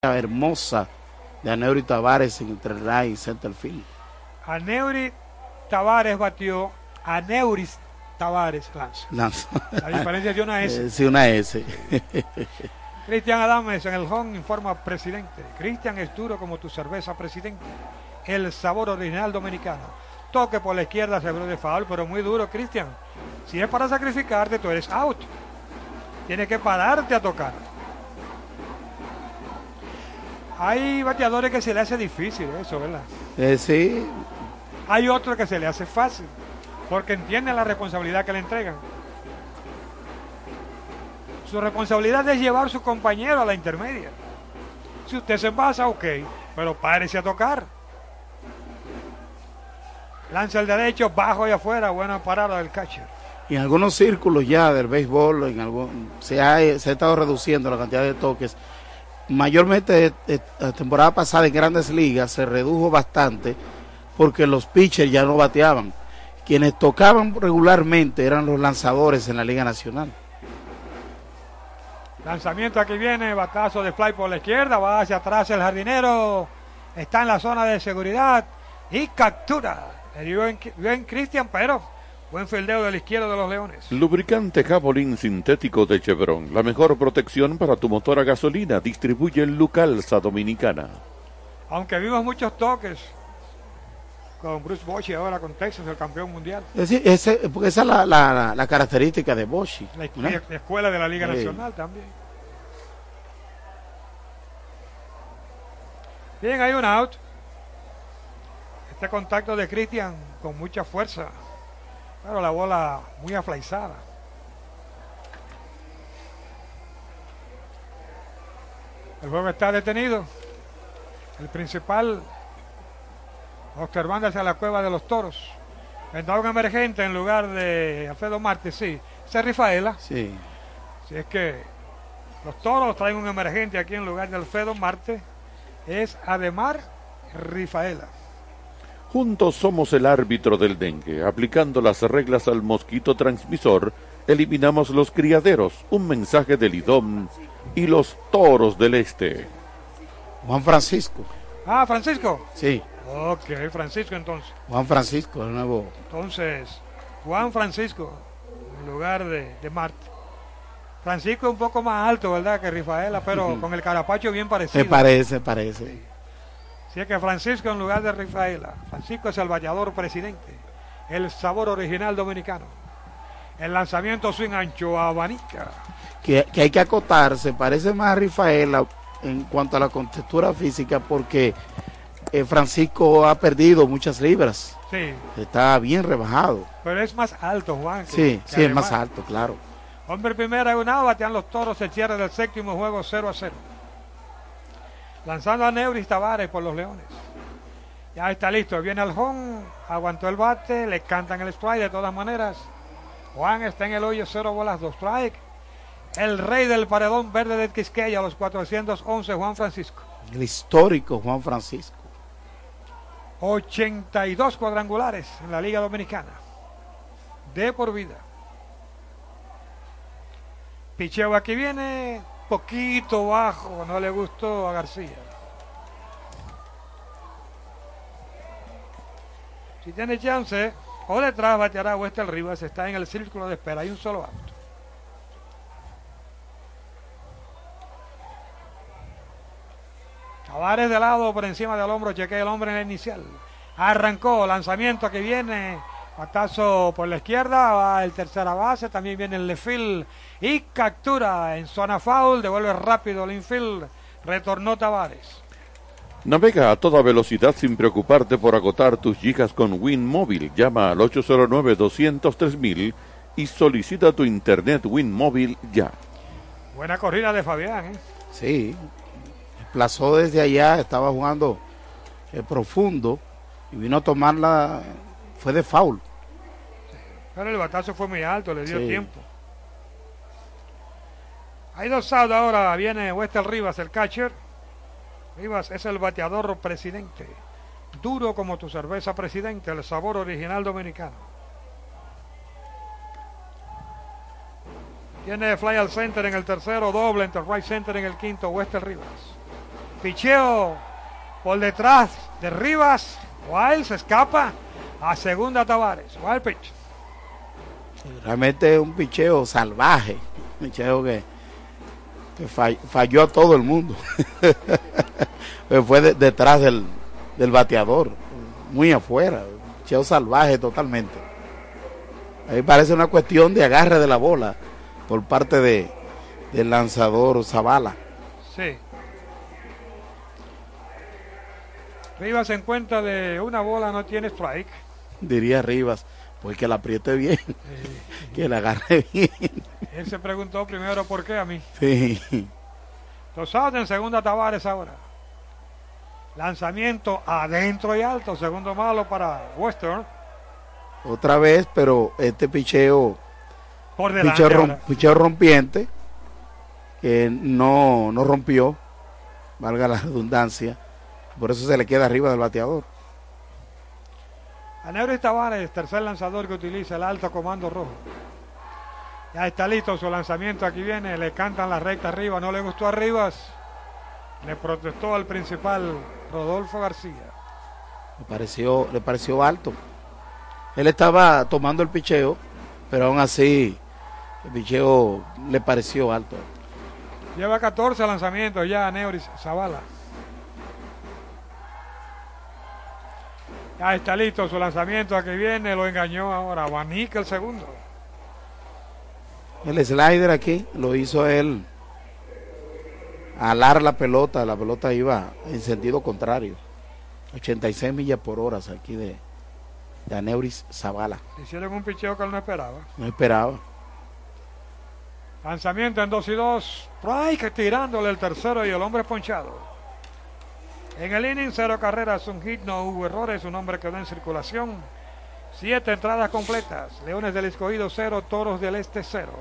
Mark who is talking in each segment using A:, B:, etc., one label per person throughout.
A: hermosa de Aneuri Tavares entre right y center field.
B: Aneuri Tavares batió a Neuris Tavares lanza. La diferencia es una S.
A: Eh, sí, una S.
B: Cristian Adames en el home informa presidente. Cristian es duro como tu cerveza presidente. El sabor original dominicano. Toque por la izquierda seguro de foul, pero muy duro, Cristian. Si es para sacrificarte, tú eres out. Tienes que pararte a tocar. Hay bateadores que se le hace difícil eso, ¿verdad?
A: Eh, sí.
B: Hay otros que se le hace fácil, porque entienden la responsabilidad que le entregan. Su responsabilidad es llevar a su compañero a la intermedia. Si usted se pasa, ok, pero párese a tocar. Lanza el derecho, bajo y afuera, buena parada del catcher.
A: Y en algunos círculos ya del béisbol, en algún, se, ha, se ha estado reduciendo la cantidad de toques mayormente la temporada pasada en grandes ligas se redujo bastante porque los pitchers ya no bateaban. Quienes tocaban regularmente eran los lanzadores en la Liga Nacional.
B: Lanzamiento aquí viene, batazo de fly por la izquierda, va hacia atrás el jardinero, está en la zona de seguridad y captura. El buen Cristian, pero Buen fildeo de la izquierda de los Leones.
C: Lubricante Cabolín sintético de Chevron. La mejor protección para tu motor a gasolina. Distribuye Lucalza Dominicana.
B: Aunque vimos muchos toques con Bruce Bochy ahora con Texas, el campeón mundial.
A: ese, porque esa es la, la, la, característica de Bochy.
B: La, escuela de la Liga Nacional también. Bien, hay un out. Este contacto de Cristian con mucha fuerza. Pero la bola muy aflaizada. El juego está detenido. El principal observando hacia la cueva de los toros. Vendrá un emergente en lugar de Alfredo Marte, sí. Esa es Rifaela.
A: Sí.
B: Si es que los toros traen un emergente aquí en lugar de Alfredo Marte, es Ademar Rifaela.
C: Juntos somos el árbitro del dengue. Aplicando las reglas al mosquito transmisor, eliminamos los criaderos. Un mensaje del IDOM y los toros del este.
A: Juan Francisco.
B: Ah, Francisco.
A: Sí.
B: Ok, Francisco entonces.
A: Juan Francisco, de nuevo.
B: Entonces, Juan Francisco, en lugar de, de Marte. Francisco es un poco más alto, ¿verdad? Que Rafaela, pero con el carapacho bien parecido.
A: Se parece, parece.
B: Si es que Francisco en lugar de Rafaela. Francisco es el vallador presidente. El sabor original dominicano. El lanzamiento swing ancho abanica.
A: Que, que hay que acotarse. Parece más a Rafaela en cuanto a la contextura física porque eh, Francisco ha perdido muchas libras.
B: Sí.
A: Está bien rebajado.
B: Pero es más alto, Juan.
A: sí, sí, es más alto, claro.
B: Hombre primera y una, batean los toros el cierre del séptimo juego 0 a 0 lanzando a Neuris Tavares por los Leones. Ya está listo, viene al home, aguantó el bate, le cantan el strike de todas maneras. Juan está en el hoyo, cero bolas, dos strike. El rey del paredón verde de Quisqueya, los 411, Juan Francisco.
A: El histórico Juan Francisco.
B: 82 cuadrangulares en la Liga Dominicana. De por vida. Picheo aquí viene, poquito bajo, no le gustó a García. Si tiene chance, o detrás bateará Wester Rivas, está en el círculo de espera, hay un solo auto. Tavares de lado por encima del hombro, chequea el hombre en el inicial. Arrancó, lanzamiento que viene, patazo por la izquierda, va el tercera base, también viene el lefil y captura en zona foul, devuelve rápido el infield, retornó Tavares.
C: Navega a toda velocidad sin preocuparte por agotar tus gigas con Win Móvil. Llama al 809-203 y solicita tu internet Win Móvil ya.
B: Buena corrida de Fabián, ¿eh?
A: Sí, desplazó desde allá, estaba jugando eh, profundo y vino a tomarla, fue de foul.
B: Pero el batazo fue muy alto, le dio tiempo. Hay dos outs ahora. Viene Wester Rivas, el catcher. Rivas es el bateador presidente. Duro como tu cerveza presidente, el sabor original dominicano. Tiene fly al center en el tercero, doble entre right center en el quinto, Wester Rivas. Picheo por detrás de Rivas. Wild se escapa a segunda Tavares. Wild pitch.
A: Realmente es un picheo salvaje. Un picheo que, que fall- falló a todo el mundo. Fue de- detrás del, del bateador. Muy afuera. Un picheo salvaje totalmente. Ahí parece una cuestión de agarre de la bola por parte de, del lanzador Zavala.
B: Sí. Rivas se encuentra de una bola, no tiene strike.
A: Diría Rivas. Pues que la apriete bien. que la agarre bien.
B: Él se preguntó primero por qué a mí.
A: Sí.
B: Outs en segunda Tavares ahora. Lanzamiento adentro y alto, segundo malo para Western.
A: Otra vez, pero este picheo
B: Por delante.
A: picheo, rom- picheo rompiente que no, no rompió, valga la redundancia, por eso se le queda arriba del bateador.
B: A Neuris Tavares, tercer lanzador que utiliza el alto comando rojo. Ya está listo su lanzamiento, aquí viene, le cantan la recta arriba, no le gustó a Rivas. Le protestó al principal Rodolfo García.
A: Le pareció, le pareció alto. Él estaba tomando el picheo, pero aún así el picheo le pareció alto.
B: Lleva 14 lanzamientos ya a Neuris Zavala. Ya está listo su lanzamiento, aquí viene, lo engañó ahora. Abanica el segundo.
A: El slider aquí lo hizo él alar la pelota, la pelota iba en sentido contrario. 86 millas por hora aquí de, de Aneuris Zavala.
B: Hicieron un picheo que él no esperaba.
A: No esperaba.
B: Lanzamiento en 2 y 2. Strike tirándole el tercero y el hombre ponchado. En el inning, cero carreras, un hit, no hubo errores, un hombre quedó en circulación. Siete entradas completas. Leones del Escogido cero, Toros del Este cero.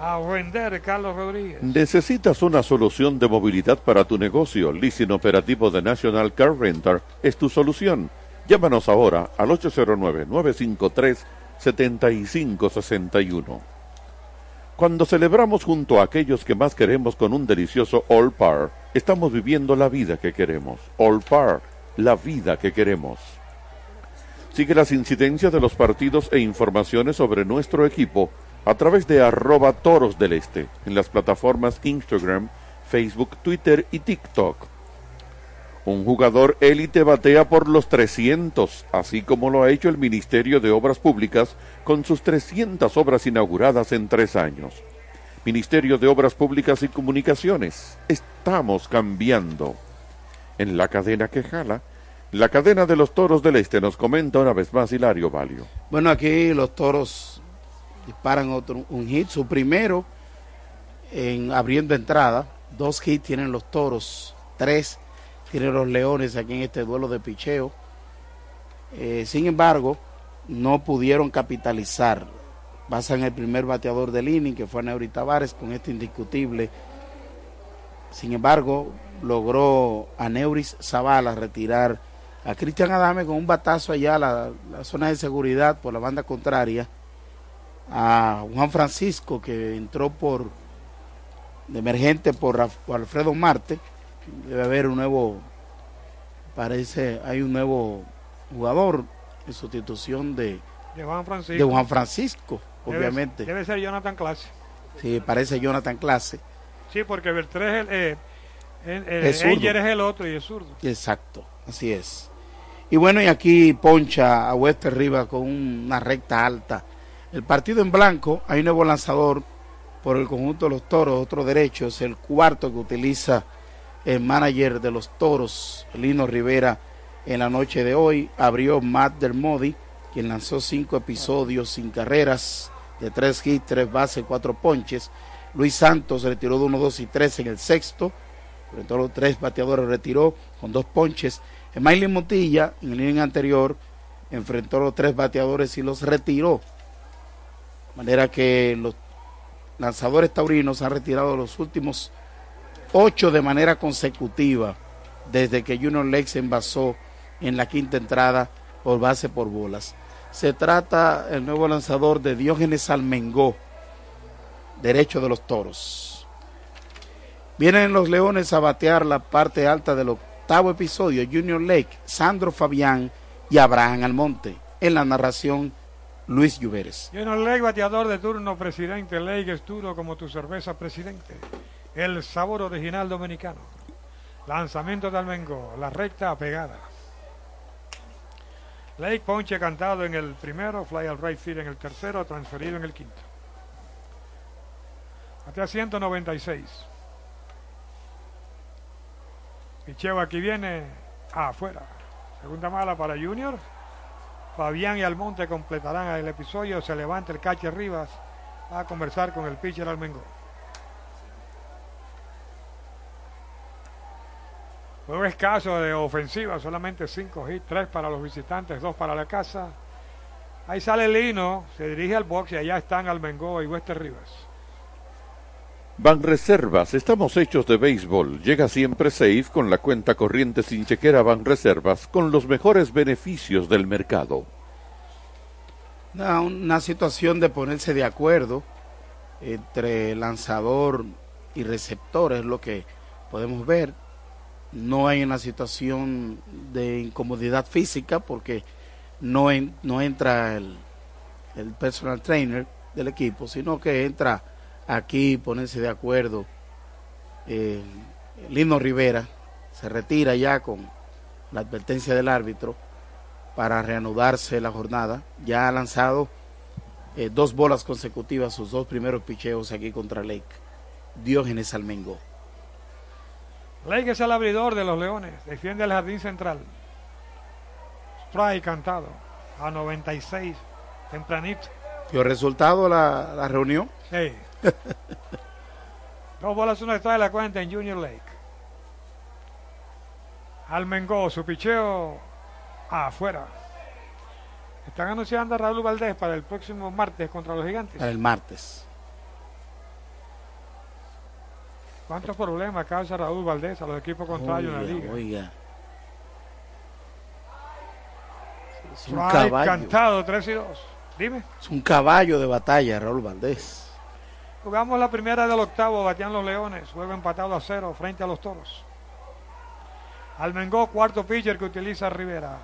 B: A vender Carlos Rodríguez.
C: ¿Necesitas una solución de movilidad para tu negocio? Leasing operativo de National Car Rental es tu solución. Llámanos ahora al 809-953-7561. Cuando celebramos junto a aquellos que más queremos con un delicioso All Par, estamos viviendo la vida que queremos. All Par, la vida que queremos. Sigue las incidencias de los partidos e informaciones sobre nuestro equipo a través de arroba toros del este en las plataformas Instagram, Facebook, Twitter y TikTok. Un jugador élite batea por los 300, así como lo ha hecho el Ministerio de Obras Públicas con sus 300 obras inauguradas en tres años. Ministerio de Obras Públicas y Comunicaciones, estamos cambiando. En la cadena que jala, la cadena de los toros del este nos comenta una vez más Hilario Valio.
A: Bueno, aquí los toros disparan otro, un hit, su primero en abriendo entrada. Dos hits tienen los toros, tres tienen los leones aquí en este duelo de picheo. Eh, sin embargo, no pudieron capitalizar. Basan el primer bateador del inning, que fue Neuri Tavares, con este indiscutible. Sin embargo, logró a Neuris Zavala retirar a Cristian Adame con un batazo allá a la, zona de seguridad por la banda contraria. A Juan Francisco, que entró por de emergente por Alfredo Marte. Debe haber un nuevo, parece, hay un nuevo jugador en sustitución de,
B: De Juan Francisco.
A: de Juan Francisco,
B: Debe-
A: obviamente.
B: Debe, ser Jonathan Clase.
A: Sí, parece Jonathan Clase.
B: Sí, porque el. Eh. Enger es el otro y es zurdo.
A: Exacto, así es. Y bueno, y aquí poncha a Wester Rivas con una recta alta. El partido en blanco, hay un nuevo lanzador por el conjunto de los toros, otro derecho, es el cuarto que utiliza el manager de los toros, Lino Rivera, en la noche de hoy. Abrió Matt Dermody, quien lanzó cinco episodios sin carreras, de tres hits, tres bases, cuatro ponches. Luis Santos retiró de 1, 2 y 3 en el sexto. Enfrentó a los tres bateadores, retiró con dos ponches. Emilio Montilla, en el inning anterior, enfrentó a los tres bateadores y los retiró. De manera que los lanzadores taurinos han retirado los últimos ocho de manera consecutiva desde que Junior Lex se envasó en la quinta entrada por base por bolas. Se trata el nuevo lanzador de Diógenes Almengó, derecho de los toros. Vienen los Leones a batear la parte alta del octavo episodio. Junior Lake, Sandro Fabián y Abraham Almonte. En la narración, Luis Lluveres.
B: Junior Lake, bateador de turno, presidente. Lake es duro como tu cerveza, presidente. El sabor original dominicano. Lanzamiento de Almengo, la recta pegada. Lake ponche cantado en el primero, fly al right field en el tercero, transferido en el quinto. Hasta 196. Picheo aquí viene afuera. Segunda mala para Junior. Fabián y Almonte completarán el episodio. Se levanta el cache Rivas a conversar con el pitcher Almengo. Juego escaso de ofensiva, solamente 5 hits, 3 para los visitantes, 2 para la casa. Ahí sale Lino, se dirige al box y allá están Almengo y Wester Rivas.
C: Van Reservas, estamos hechos de béisbol. Llega siempre safe con la cuenta corriente sin chequera Van Reservas con los mejores beneficios del mercado.
A: Una, una situación de ponerse de acuerdo entre lanzador y receptor es lo que podemos ver. No hay una situación de incomodidad física porque no, no entra el, el personal trainer del equipo, sino que entra aquí ponerse de acuerdo. Eh, Lino Rivera se retira ya con la advertencia del árbitro para reanudarse la jornada. Ya ha lanzado eh, dos bolas consecutivas, sus dos primeros picheos aquí contra Lake. Diógenes Almengo.
B: Lake es el abridor de los Leones, defiende el jardín central. Strike cantado a 96, tempranito.
A: ¿Dio resultado la, la reunión?
B: Sí. Dos bolas, una está de la cuenta en Junior Lake. Almengó, su picheo afuera. Están anunciando a Raúl Valdés para el próximo martes contra los gigantes.
A: Para el martes.
B: ¿Cuántos problemas causa Raúl Valdés a los equipos contrarios
A: oiga,
B: en la liga?
A: Oiga. Es un, caballo,
B: cantado, 3 y 2. Dime.
A: es un caballo de batalla, Raúl Valdés.
B: Jugamos la primera del octavo, batean los Leones. Juego empatado a cero frente a los Toros. Almengó, cuarto pitcher que utiliza Rivera.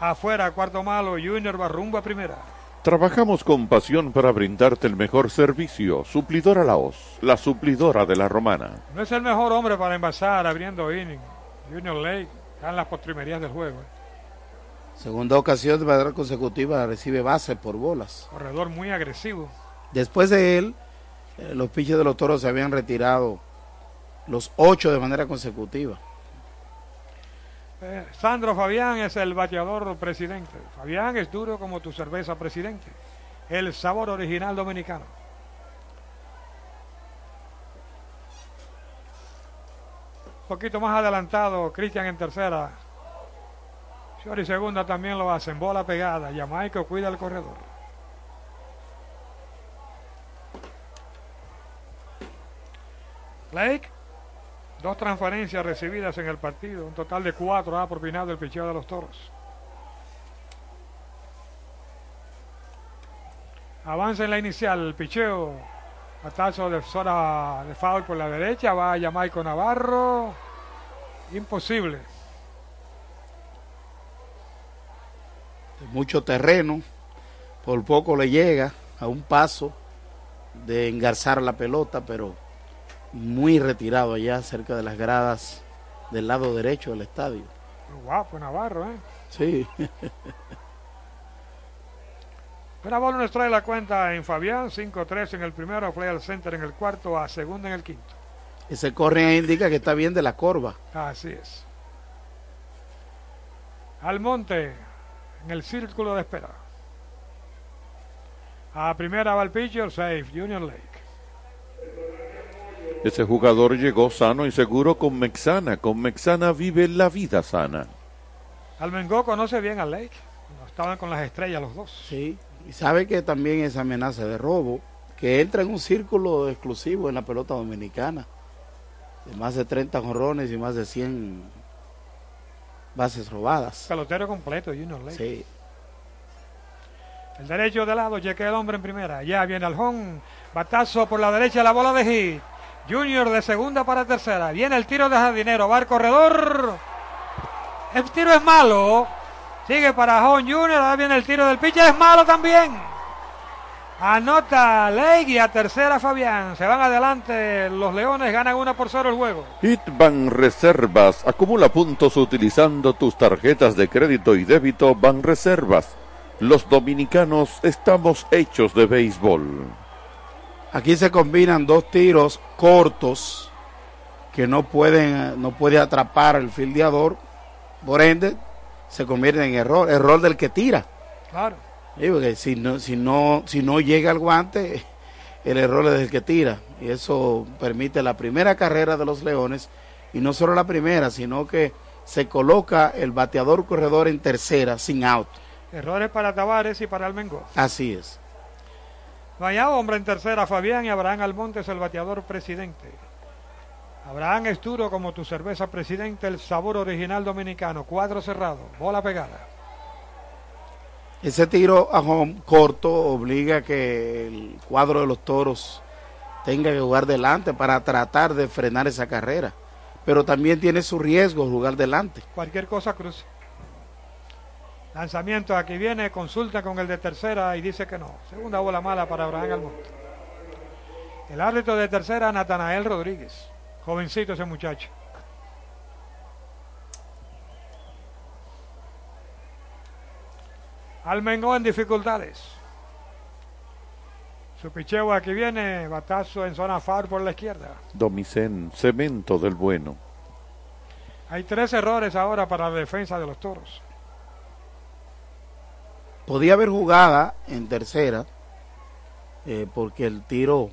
B: Afuera, cuarto malo, Junior va rumbo a primera.
C: Trabajamos con pasión para brindarte el mejor servicio. Suplidora Laos, la suplidora de la romana.
B: No es el mejor hombre para envasar abriendo inning. Junior Lake está en las postrimerías del juego. eh.
A: Segunda ocasión de manera consecutiva recibe base por bolas.
B: Corredor muy agresivo.
A: Después de él, eh, los pitchers de los toros se habían retirado los ocho de manera consecutiva.
B: Eh, Sandro Fabián es el bateador presidente. Fabián es duro como tu cerveza presidente. El sabor original dominicano. Un poquito más adelantado, Cristian en tercera. Shori segunda también lo hacen. Bola pegada. Jamaica cuida el corredor. Blake Dos transferencias recibidas en el partido, un total de cuatro ha propinado el picheo de los toros. Avanza en la inicial, el picheo, batazo de zona de foul por la derecha, va a Jamaico Navarro, imposible.
A: De mucho terreno, por poco le llega a un paso de engarzar la pelota, pero muy retirado allá cerca de las gradas del lado derecho del estadio.
B: Guapo Navarro, ¿eh?
A: Sí.
B: Bola nos trae la cuenta en Fabián, 5-3 en el primero, play al center en el cuarto, a segunda en el quinto.
A: Ese corre ahí indica que está bien de la corva.
B: Así es. Almonte en el círculo de espera. A primera va el pitcher, safe, Junior Lake.
C: Ese jugador llegó sano y seguro con Mexana. Con Mexana vive la vida sana.
B: Almengó conoce bien a Lake. Estaban con las estrellas los dos.
A: Sí. Y sabe que también esa amenaza de robo, que entra en un círculo exclusivo en la pelota dominicana, de más de 30 jorrones y más de 100 bases robadas.
B: Pelotero completo, Junior Lake.
A: Sí.
B: El derecho de lado, chequea el hombre en primera. Ya viene al home. Batazo por la derecha, la bola de hit. Junior de segunda para tercera. Viene el tiro de Jardinero. Va al corredor. El tiro es malo. Sigue para John Junior. Ahora viene el tiro del pitcher. Es malo también. Anota Leigh y a tercera Fabián. Se van adelante los Leones. Ganan una por cero el juego.
C: Hitban Reservas. Acumula puntos utilizando tus tarjetas de crédito y débito Ban Reservas. Los dominicanos estamos hechos de béisbol.
A: Aquí se combinan dos tiros cortos que no pueden no puede atrapar el fildeador. Por ende, se convierte en error, error del que tira.
B: Claro.
A: Sí, porque si no, si no, si no llega al guante, el error es del que tira. Y eso permite la primera carrera de los Leones. Y no solo la primera, sino que se coloca el bateador corredor en tercera, sin out.
B: Errores para Tavares y para Almengo.
A: Así es.
B: Vaya hombre en tercera, Fabián y Abraham Almontes, el bateador presidente. Abraham Esturo como tu cerveza presidente, el sabor original dominicano. Cuadro cerrado, bola pegada.
A: Ese tiro a home corto obliga a que el cuadro de los toros tenga que jugar delante para tratar de frenar esa carrera. Pero también tiene su riesgo jugar delante.
B: Cualquier cosa cruce. Lanzamiento aquí viene, consulta con el de tercera y dice que no. Segunda bola mala para Abraham Almonte. El árbitro de tercera, Natanael Rodríguez. Jovencito ese muchacho. Almengó en dificultades. Su picheo aquí viene, batazo en zona far por la izquierda.
C: Domicén, cemento del bueno.
B: Hay tres errores ahora para la defensa de los toros.
A: Podía haber jugada en tercera, eh, porque el tiro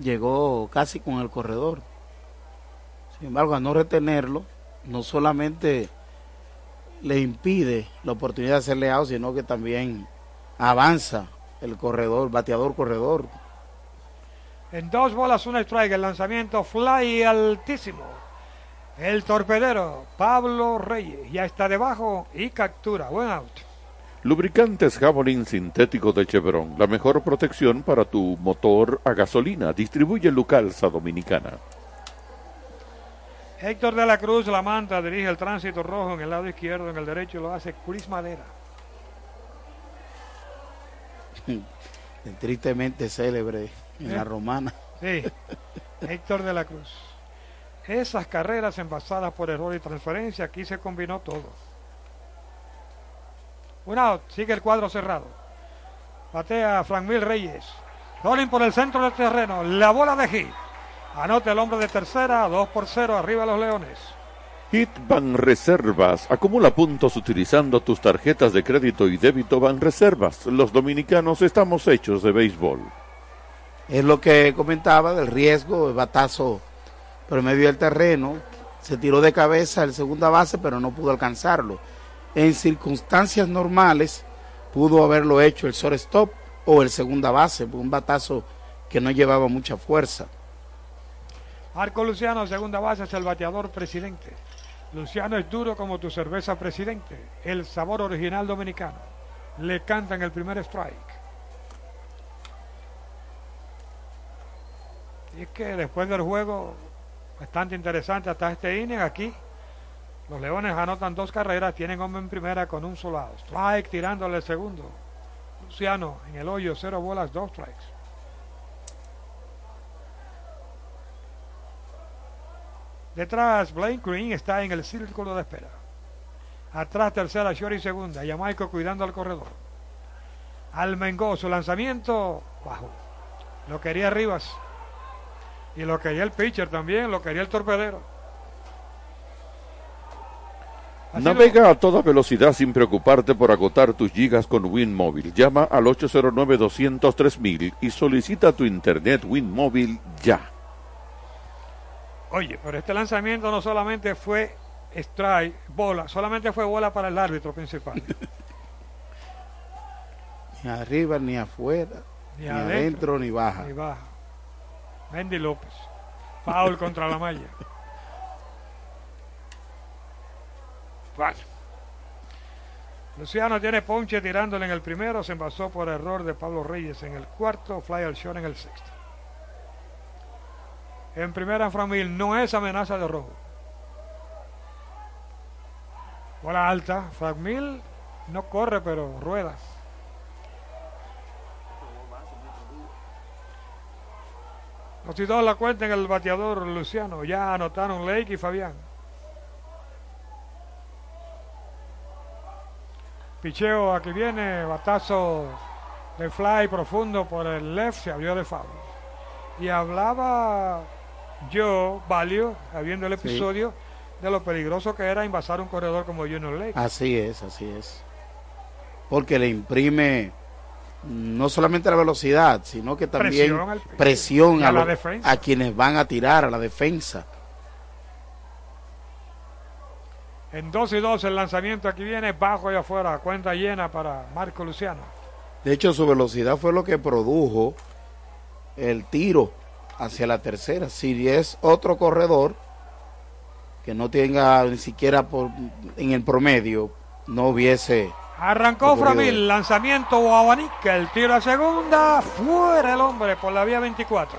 A: llegó casi con el corredor. Sin embargo, a no retenerlo, no solamente le impide la oportunidad de hacerle out, sino que también avanza el corredor, bateador corredor.
B: En dos bolas, una strike, el lanzamiento fly altísimo. El torpedero, Pablo Reyes, ya está debajo y captura. Buen out.
C: Lubricantes Javelin sintético de Chevron, la mejor protección para tu motor a gasolina. Distribuye Lucalza Dominicana.
B: Héctor de la Cruz, la manta, dirige el tránsito rojo en el lado izquierdo, en el derecho lo hace Chris Madera.
A: Tristemente célebre en
B: ¿Eh?
A: la romana.
B: Sí, Héctor de la Cruz. Esas carreras envasadas por error y transferencia, aquí se combinó todo. Un out, sigue el cuadro cerrado. Batea Franmil Reyes. Rolling por el centro del terreno. La bola de hit. Anota el hombre de tercera, 2 por 0, arriba los Leones.
C: Hitban Reservas. Acumula puntos utilizando tus tarjetas de crédito y débito Ban Reservas. Los dominicanos estamos hechos de béisbol.
A: Es lo que comentaba del riesgo, el batazo por medio del terreno. Se tiró de cabeza el segunda base, pero no pudo alcanzarlo. En circunstancias normales, pudo haberlo hecho el shortstop o el segunda base, un batazo que no llevaba mucha fuerza.
B: Marco Luciano, segunda base, es el bateador presidente. Luciano es duro como tu cerveza presidente. El sabor original dominicano. Le cantan el primer strike. Y es que después del juego, bastante interesante hasta este inning aquí. Los Leones anotan dos carreras, tienen hombre en primera con un solo. Strike tirándole el segundo. Luciano en el hoyo, cero bolas, dos strikes. Detrás, Blaine Green está en el círculo de espera. Atrás, tercera, short segunda. Jamaico cuidando al corredor. Almengó, su lanzamiento, bajo. Lo quería Rivas. Y lo quería el pitcher también, lo quería el torpedero. Ha sido-
C: Navega a toda velocidad sin preocuparte por agotar tus gigas con WinMobile. Llama al 809-203 y solicita tu internet WinMobile ya.
B: Oye, pero este lanzamiento no solamente fue strike, bola, solamente fue bola para el árbitro principal.
A: Ni arriba, ni afuera,
B: Ni
A: ni,
B: adentro,
A: adentro, ni baja.
B: Ahí baja. Mendy López. Foul contra la malla. Bueno. Luciano tiene ponche tirándole en el primero. Se envasó por error de Pablo Reyes en el cuarto. Fly al short en el sexto. en primera Framil no es amenaza de robo. Bola alta, Framil no corre pero rueda. Los dos la cuenta en el bateador Luciano. Ya anotaron Lake y Fabián. Picheo aquí viene, batazo de fly profundo por el left, se abrió de foul. Y hablaba yo, Valio, habiendo el episodio, de lo peligroso que era invasar un corredor como Junior Lake.
A: Así es, así es. Porque le imprime no solamente la velocidad, sino que también presión, a, a, quienes van a tirar, a la defensa.
B: En 2 y 2 el lanzamiento aquí viene bajo y afuera, cuenta llena para Marco Luciano.
A: De hecho, su velocidad fue lo que produjo el tiro hacia la tercera. Si es otro corredor que no tenga ni siquiera por, en el promedio, no hubiese
B: Arrancó Framil, lanzamiento o abanica, el tiro a segunda, fuera el hombre por la vía 24.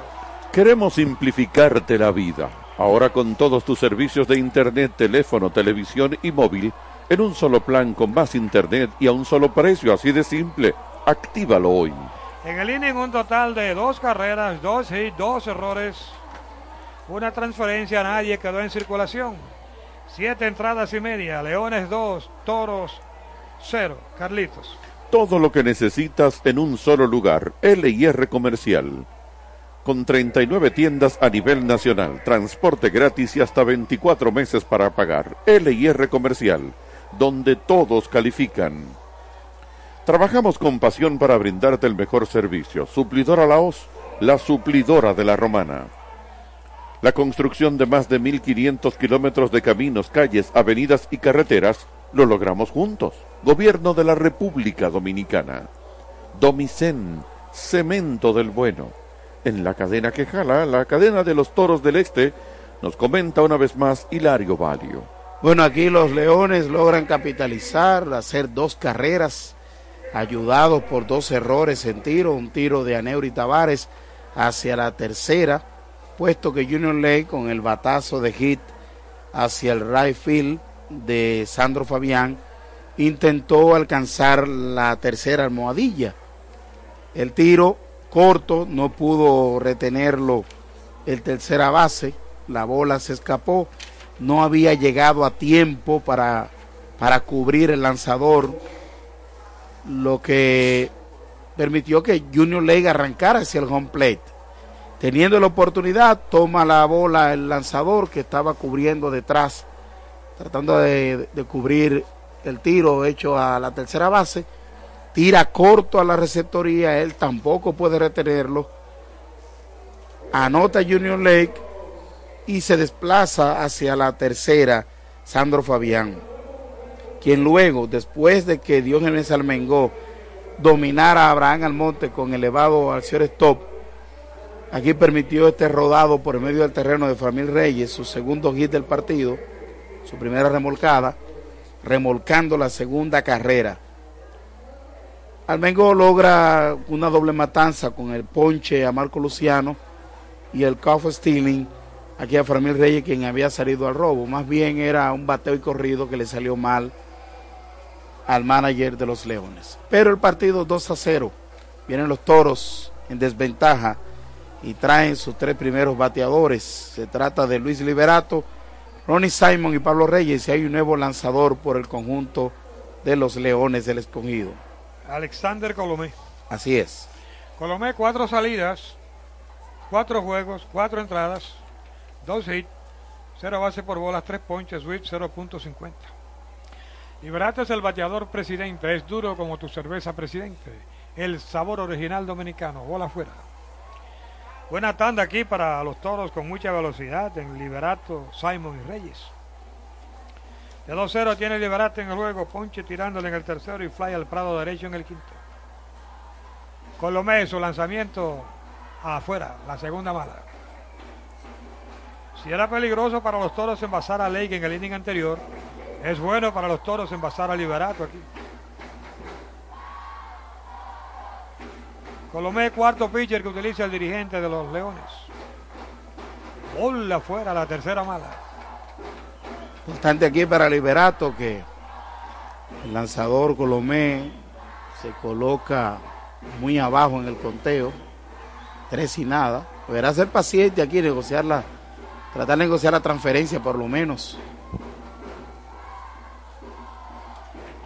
C: Queremos simplificarte la vida. Ahora con todos tus servicios de internet, teléfono, televisión y móvil en un solo plan con más internet y a un solo precio, así de simple. Actívalo hoy.
B: En el inning un total de dos carreras, dos hits, dos errores, una transferencia, nadie quedó en circulación. Siete entradas y media, Leones dos, Toros Cero, Carlitos.
C: Todo lo que necesitas en un solo lugar. LIR Comercial. Con 39 tiendas a nivel nacional, transporte gratis y hasta 24 meses para pagar. LIR Comercial, donde todos califican. Trabajamos con pasión para brindarte el mejor servicio. Suplidora Laos, la suplidora de la romana. La construcción de más de 1.500 kilómetros de caminos, calles, avenidas y carreteras lo logramos juntos. Gobierno de la República Dominicana. Domicén, cemento del bueno. En la cadena que jala, la cadena de los toros del este, nos comenta una vez más Hilario Valio.
A: Bueno, aquí los Leones logran capitalizar, hacer dos carreras, ayudados por dos errores en tiro, un tiro de Aneuri Tavares hacia la tercera, puesto que Junior Ley con el batazo de hit hacia el right field de Sandro Fabián intentó alcanzar la tercera almohadilla. El tiro corto no pudo retenerlo el tercera base, la bola se escapó, no había llegado a tiempo para, para cubrir el lanzador, lo que permitió que Junior League arrancara hacia el home plate. Teniendo la oportunidad, toma la bola el lanzador que estaba cubriendo detrás tratando de, cubrir el tiro hecho a la tercera base, tira corto a la receptoría, él tampoco puede retenerlo, anota Junior Lake y se desplaza hacia la tercera Sandro Fabián, quien luego, después de que Diógenes Almengó dominara a Abraham Almonte con elevado al stop, aquí permitió este rodado por medio del terreno de Famil Reyes, su segundo hit del partido, su primera remolcada, remolcando la segunda carrera. Almengo logra una doble matanza con el ponche a Marco Luciano y el cough stealing aquí a Framil Reyes quien había salido al robo. Más bien era un bateo y corrido que le salió mal al manager de los Leones. Pero el partido 2 a 0. Vienen los toros en desventaja y traen sus tres primeros bateadores. Se trata de Luis Liberato, Ronnie Simon y Pablo Reyes y hay un nuevo lanzador por el conjunto de los Leones del Escogido.
B: Alexander Colomé.
A: Así es.
B: Colomé, cuatro salidas, cuatro juegos, cuatro entradas, dos hits, cero base por bolas, tres ponches, whip 0.50. Liberato es el bateador presidente, es duro como tu cerveza presidente. El sabor original dominicano, bola afuera. Buena tanda aquí para los toros con mucha velocidad en Liberato, Simon y Reyes. De 2-0 tiene Liberato en el juego, Ponche tirándole en el tercero y fly al prado derecho en el quinto. Colomé, su lanzamiento afuera, la segunda mala. Si era peligroso para los toros envasar a Lake en el inning anterior, es bueno para los toros envasar a Liberato aquí. Colomé, cuarto pitcher que utiliza el dirigente de los Leones. Bola afuera, la tercera mala.
A: Importante aquí para Liberato que el lanzador Colomé se coloca muy abajo en el conteo. Tres y nada. Deberá ser paciente aquí, negociarla, tratar de negociar la transferencia por lo menos.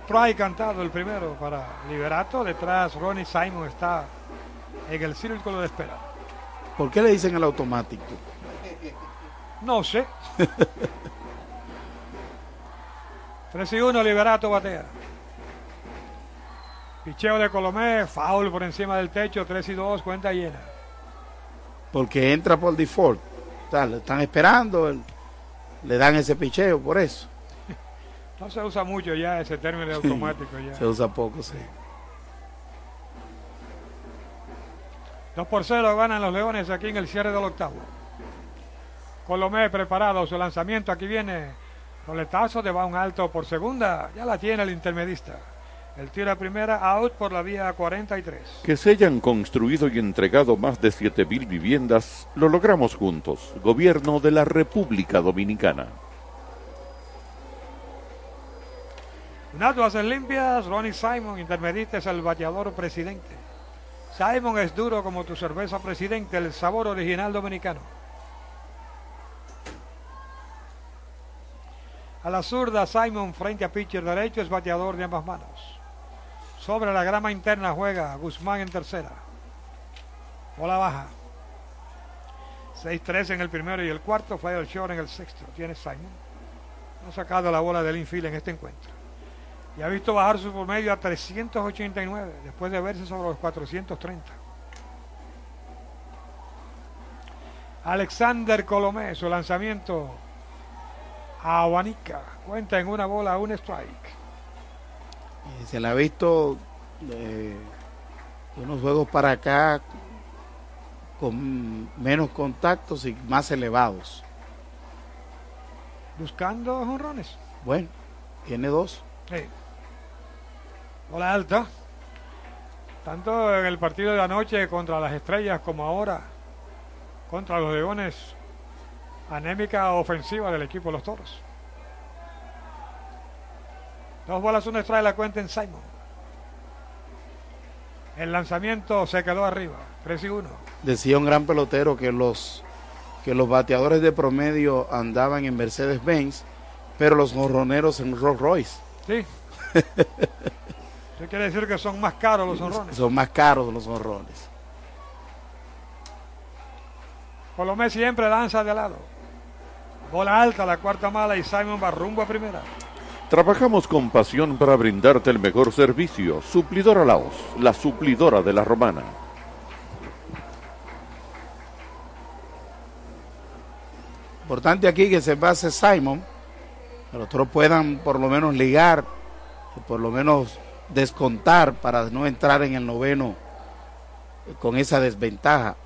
B: Try cantado el primero para Liberato. Detrás Ronnie Simon está en el círculo de espera.
A: ¿Por qué le dicen el automático?
B: No sé. 3 y 1, Liberato batea. Picheo de Colomé, foul por encima del techo, 3 y 2, cuenta llena.
A: Porque entra por default. O sea, le están esperando, el- le dan ese picheo por eso.
B: No se usa mucho ya ese término de automático ya.
A: Se usa poco, sí.
B: 2 por 0 ganan los Leones aquí en el cierre del octavo. Colomé preparado, su lanzamiento, aquí viene. Roletazo de va un alto por segunda, ya la tiene el intermedista. El tiro a primera, out por la vía 43.
C: Que se hayan construido y entregado más de 7.000 viviendas, lo logramos juntos. Gobierno de la República Dominicana.
B: Unas bases limpias, Ronnie Simon, intermedista es el bateador presidente. Simon es duro como tu cerveza presidente, el sabor original dominicano. A la zurda, Simon frente a pitcher derecho es bateador de ambas manos. Sobre la grama interna juega Guzmán en tercera. Bola baja. 6-3 en el primero y el cuarto, fue el short en el sexto. Tiene Simon. No ha sacado la bola del infield en este encuentro. Y ha visto bajar su promedio a 389 después de verse sobre los 430. Alexander Colomé, su lanzamiento Abanica. Cuenta en una bola, un strike.
A: Eh, se le ha visto eh, unos juegos para acá con menos contactos y más elevados.
B: Buscando jonrones.
A: Bueno, tiene dos.
B: Sí. Bola alta. Tanto en el partido de anoche contra las estrellas como ahora contra los leones. Anémica ofensiva del equipo de los toros. Dos bolas, un strike la cuenta en Simon. El lanzamiento se quedó arriba. 3 y 1.
A: Decía un gran pelotero que los que los bateadores de promedio andaban en Mercedes-Benz, pero los jorroneros en Rolls Royce.
B: Sí. Eso quiere decir que son más caros los honrones.
A: Son más caros los honrones.
B: Colomé siempre lanza de lado. Bola alta, la cuarta mala y Simon va rumbo a primera.
C: Trabajamos con pasión para brindarte el mejor servicio. Suplidora Laos, la suplidora de la romana.
A: Importante aquí que se base Simon, que los otros puedan por lo menos ligar, por lo menos descontar para no entrar en el noveno con esa desventaja.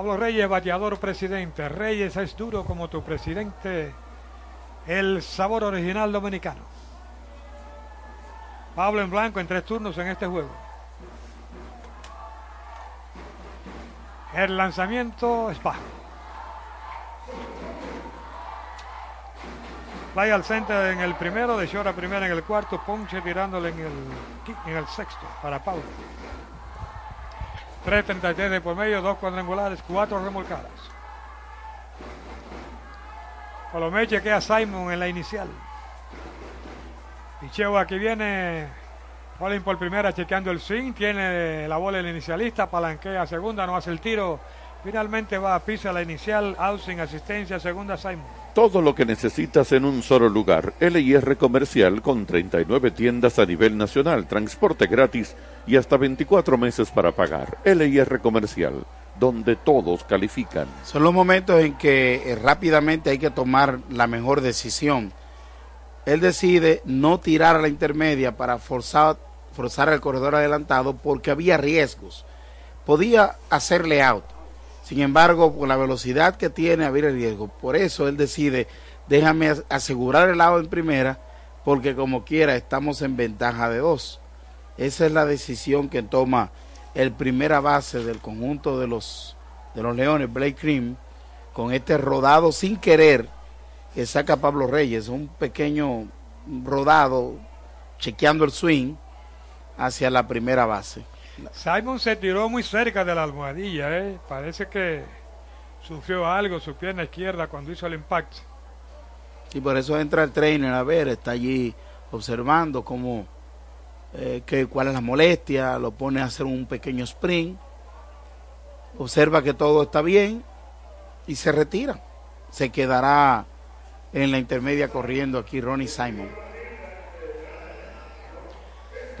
B: Pablo Reyes, bateador presidente. Reyes es duro como tu presidente. El sabor original dominicano. Pablo en blanco en tres turnos en este juego. El lanzamiento es bajo. Fly al center en el primero, de short a primera en el cuarto, ponche tirándole en el, en el sexto para Pablo. 3.33 de por medio, dos cuadrangulares, cuatro remolcadas. Colomé chequea a Simon en la inicial. Picheo aquí viene. Rolling por primera chequeando el swing. Tiene la bola el inicialista. Palanquea segunda, no hace el tiro. Finalmente va a piso a la inicial. Out sin asistencia, segunda Simon.
C: Todo lo que necesitas en un solo lugar. LIR Comercial con 39 tiendas a nivel nacional, transporte gratis y hasta 24 meses para pagar. LIR Comercial, donde todos califican.
A: Son los momentos en que eh, rápidamente hay que tomar la mejor decisión. Él decide no tirar a la intermedia para forzar, forzar el corredor adelantado porque había riesgos. Podía hacerle out. Sin embargo, con la velocidad que tiene, había riesgo. Por eso él decide, déjame as- asegurar el out en primera, porque como quiera estamos en ventaja de dos. Esa es la decisión que toma el primera base del conjunto de los, de los Leones, Blake Cream, con este rodado sin querer que saca Pablo Reyes, un pequeño rodado chequeando el swing hacia la primera base.
B: Simon se tiró muy cerca de la almohadilla, ¿eh? parece que sufrió algo su pierna izquierda cuando hizo el impacto.
A: Y por eso entra el trainer a ver, está allí observando cómo, eh, que, cuál es la molestia, lo pone a hacer un pequeño sprint, observa que todo está bien y se retira. Se quedará en la intermedia corriendo aquí Ronnie Simon.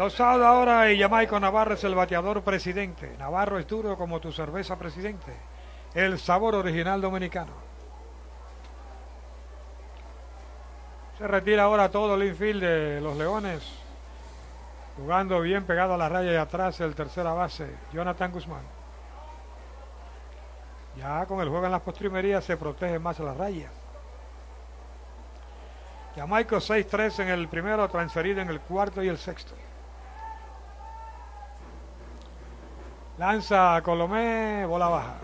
B: Tosado ahora y Jamaico Navarro es el bateador presidente. Navarro es duro como tu cerveza presidente. El sabor original dominicano. Se retira ahora todo el infield de los Leones. Jugando bien pegado a la raya y atrás el tercera base, Jonathan Guzmán. Ya con el juego en las postrimerías se protege más la raya. Jamaico 6-3 en el primero, transferido en el cuarto y el sexto. Lanza Colomé, bola baja.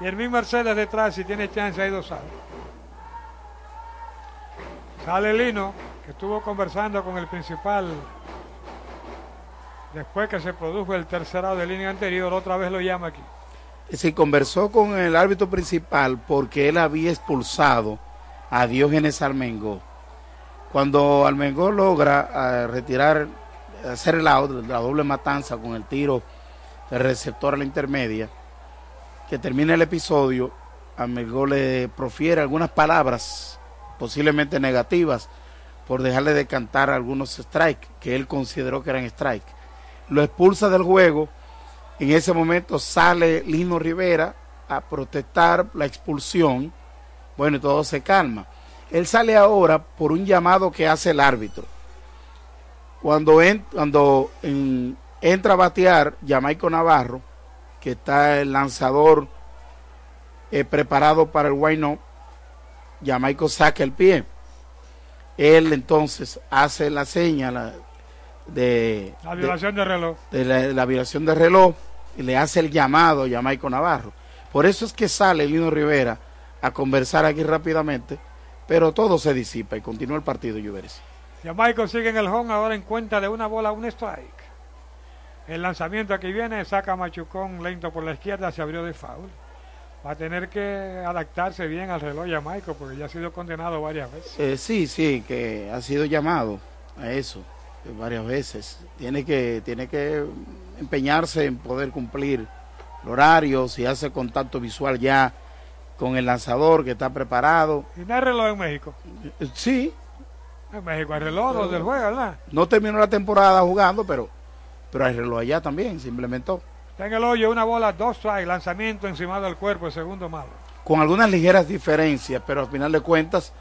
B: Y el mismo Mercedes detrás, si tiene chance, hay dos sale. Sale Lino, que estuvo conversando con el principal después que se produjo el tercerado de línea anterior, otra vez lo llama aquí.
A: Sí, conversó con el árbitro principal porque él había expulsado a Diógenes Almengó. Cuando Almengó logra eh, retirar, hacer la, la doble matanza con el tiro del receptor a la intermedia, que termina el episodio, Almengó le profiere algunas palabras posiblemente negativas por dejarle de cantar algunos strikes que él consideró que eran strikes. Lo expulsa del juego. En ese momento sale Lino Rivera a protestar la expulsión bueno, y todo se calma. Él sale ahora por un llamado que hace el árbitro. Cuando, cuando entra a batear Jamaico Navarro, que está el lanzador eh, preparado para el wine Jamaico saca el pie. Él entonces hace la seña de
B: la violación de, reloj.
A: De la, violación de reloj y le hace el llamado a Jamaico Navarro. Por eso es que sale Lino Rivera a conversar aquí rápidamente, pero todo se disipa y continúa el partido, Lluveres.
B: Jamaico sigue en el home ahora en cuenta de una bola, un strike. El lanzamiento aquí viene, saca Machucón lento por la izquierda, se abrió de foul. Va a tener que adaptarse bien al reloj Jamaico porque ya ha sido condenado varias veces.
A: Eh, sí, sí, que ha sido llamado a eso varias veces. Tiene que, tiene que empeñarse en poder cumplir el horario, si hace contacto visual ya con el lanzador que está preparado.
B: ¿Y no hay reloj en México?
A: Sí.
B: En México hay reloj donde juega, ¿verdad?
A: No terminó la temporada jugando, pero, pero hay reloj allá también, se implementó.
B: Está en el hoyo, una bola, dos strikes, lanzamiento encima del cuerpo, el segundo malo.
A: Con algunas ligeras diferencias, pero al final de cuentas,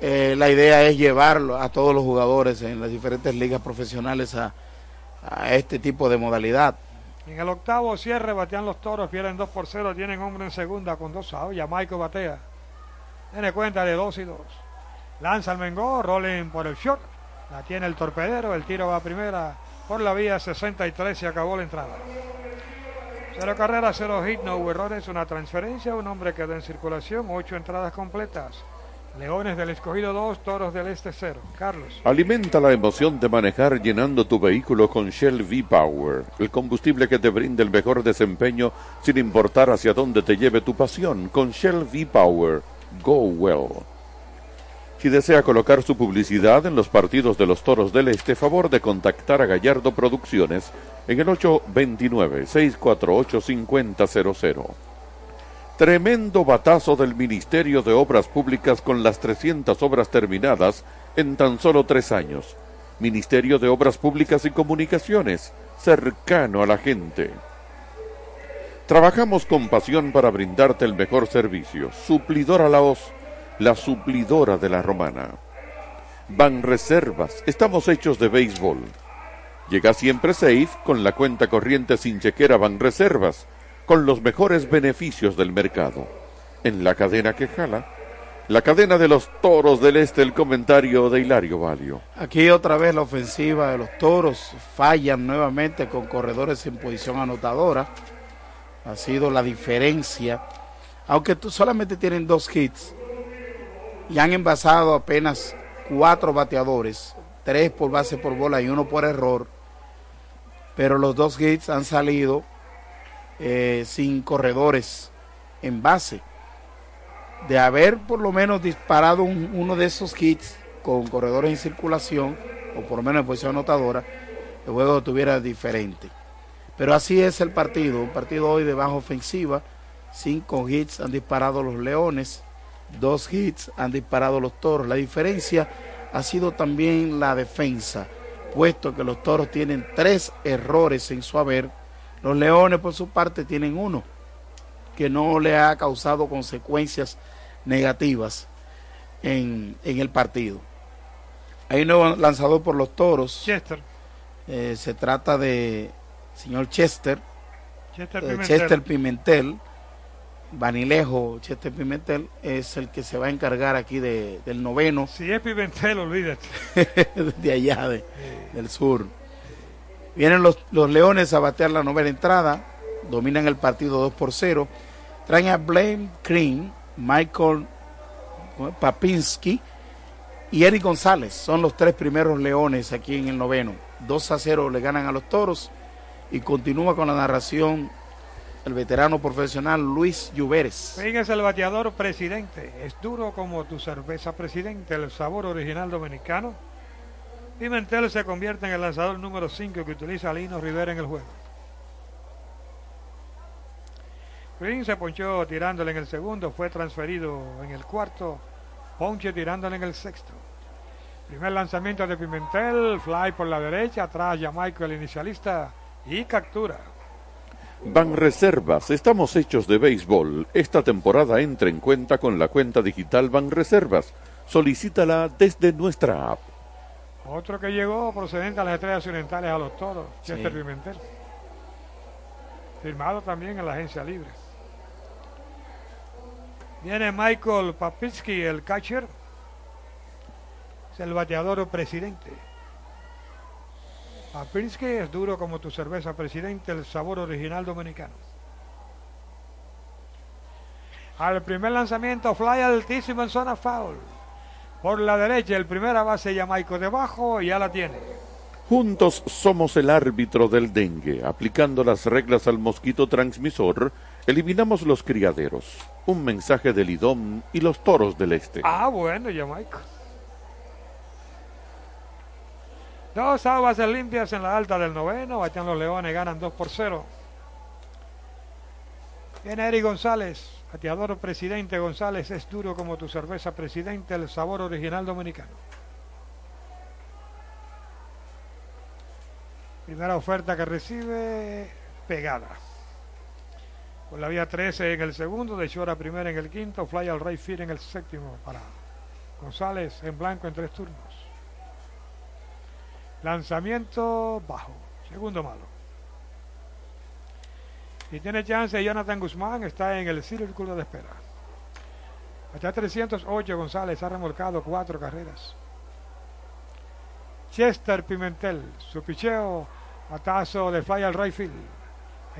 A: eh, la idea es llevarlo a todos los jugadores en las diferentes ligas profesionales a, a este tipo de modalidad.
B: En el octavo cierre batean los toros, pierden 2 por 0, tienen hombre en segunda con dos outs. Jamaico batea. Tiene cuenta de 2 y 2. Lanza el Mengó, rolling por el short. La tiene el torpedero, el tiro va a primera por la vía 63 y acabó la entrada. Cero carrera, cero hit, no hubo errores, una transferencia, un hombre quedó en circulación, ocho entradas completas. Leones del Escogido 2, Toros del Este 0. Carlos.
C: Alimenta la emoción de manejar llenando tu vehículo con Shell V-Power, el combustible que te brinda el mejor desempeño sin importar hacia dónde te lleve tu pasión. Con Shell V-Power, go well. Si desea colocar su publicidad en los partidos de los Toros del Este, favor de contactar a Gallardo Producciones en el 829-648-5000. Tremendo batazo del Ministerio de Obras Públicas con las 300 obras terminadas en tan solo tres años. Ministerio de Obras Públicas y Comunicaciones, cercano a la gente. Trabajamos con pasión para brindarte el mejor servicio. Suplidora Laos, la suplidora de la romana. Ban Reservas, estamos hechos de béisbol. Llega siempre safe con la cuenta corriente sin chequera Ban Reservas con los mejores beneficios del mercado. En la cadena que jala, la cadena de los toros del este, el comentario de Hilario Valio.
A: Aquí otra vez la ofensiva de los toros fallan nuevamente con corredores en posición anotadora. Ha sido la diferencia aunque tú solamente tienen dos hits y han envasado apenas cuatro bateadores, tres por base por bola y uno por error, pero los dos hits han salido eh, sin corredores en base. De haber por lo menos disparado uno de esos hits con corredores en circulación, o por lo menos en posición anotadora, el juego estuviera diferente. Pero así es el partido, un partido hoy de baja ofensiva, cinco hits han disparado los Leones, dos hits han disparado los Toros. La diferencia ha sido también la defensa, puesto que los Toros tienen tres errores en su haber, los Leones por su parte tienen uno, que no le ha causado consecuencias negativas en, en el partido. Hay un nuevo lanzador por los toros.
B: Chester.
A: Eh, se trata de señor Chester.
B: Chester
A: eh,
B: Pimentel.
A: Chester Pimentel. Vanilejo Chester Pimentel es el que se va a encargar aquí de, del noveno
B: Si es Pimentel, olvídate.
A: de allá de- del sur. Vienen los, los Leones a batear la novena entrada, dominan el partido 2 por 0. Traen a Blaine Green, Michael. Papinski y Eric González. Son los tres primeros Leones aquí en el noveno. 2 a 0 le ganan a los Toros y continúa con la narración el veterano profesional Luis Lluveres.
B: Es el bateador presidente. Es duro como tu cerveza presidente, el sabor original dominicano. Pimentel se convierte en el lanzador número 5 que utiliza Lino Rivera en el juego. Green se ponchó tirándole en el segundo, fue transferido en el cuarto, ponche tirándole en el sexto. Primer lanzamiento de Pimentel, fly por la derecha, atrás Jamaico el inicialista y captura.
C: Banreservas, estamos hechos de béisbol. Esta temporada entra en cuenta con la cuenta digital Banreservas. Solicítala desde nuestra app.
B: Otro que llegó procedente a las estrellas orientales a los toros, Chester
A: Sí.
B: Pimentel. Firmado también en la agencia libre. Viene Michael Papinski, el catcher. Es el bateador presidente. Papinski es duro como tu cerveza presidente, el sabor original dominicano. Al primer lanzamiento, fly altísimo en zona foul. Por la derecha, el primera base Jamaico debajo, ya la tiene.
C: Juntos somos el árbitro del dengue. Aplicando las reglas al mosquito transmisor, eliminamos los criaderos. Un mensaje del IDOM y los toros del este.
B: Ah, bueno, Jamaico. Dos aguas limpias en la alta del noveno. Batean los leones, ganan 2 por 0. Viene Eric González, bateador presidente González. Es duro como tu cerveza presidente, el sabor original dominicano. Primera oferta que recibe, pegada. Por la vía 13 en el segundo, de Chora primera en el quinto, fly al Rey Fir en el séptimo para González en blanco en tres turnos. Lanzamiento bajo, segundo malo. Y tiene chance Jonathan Guzmán, está en el círculo de espera. Hasta 308 González ha remolcado cuatro carreras. Chester Pimentel, su picheo, batazo de fly al right.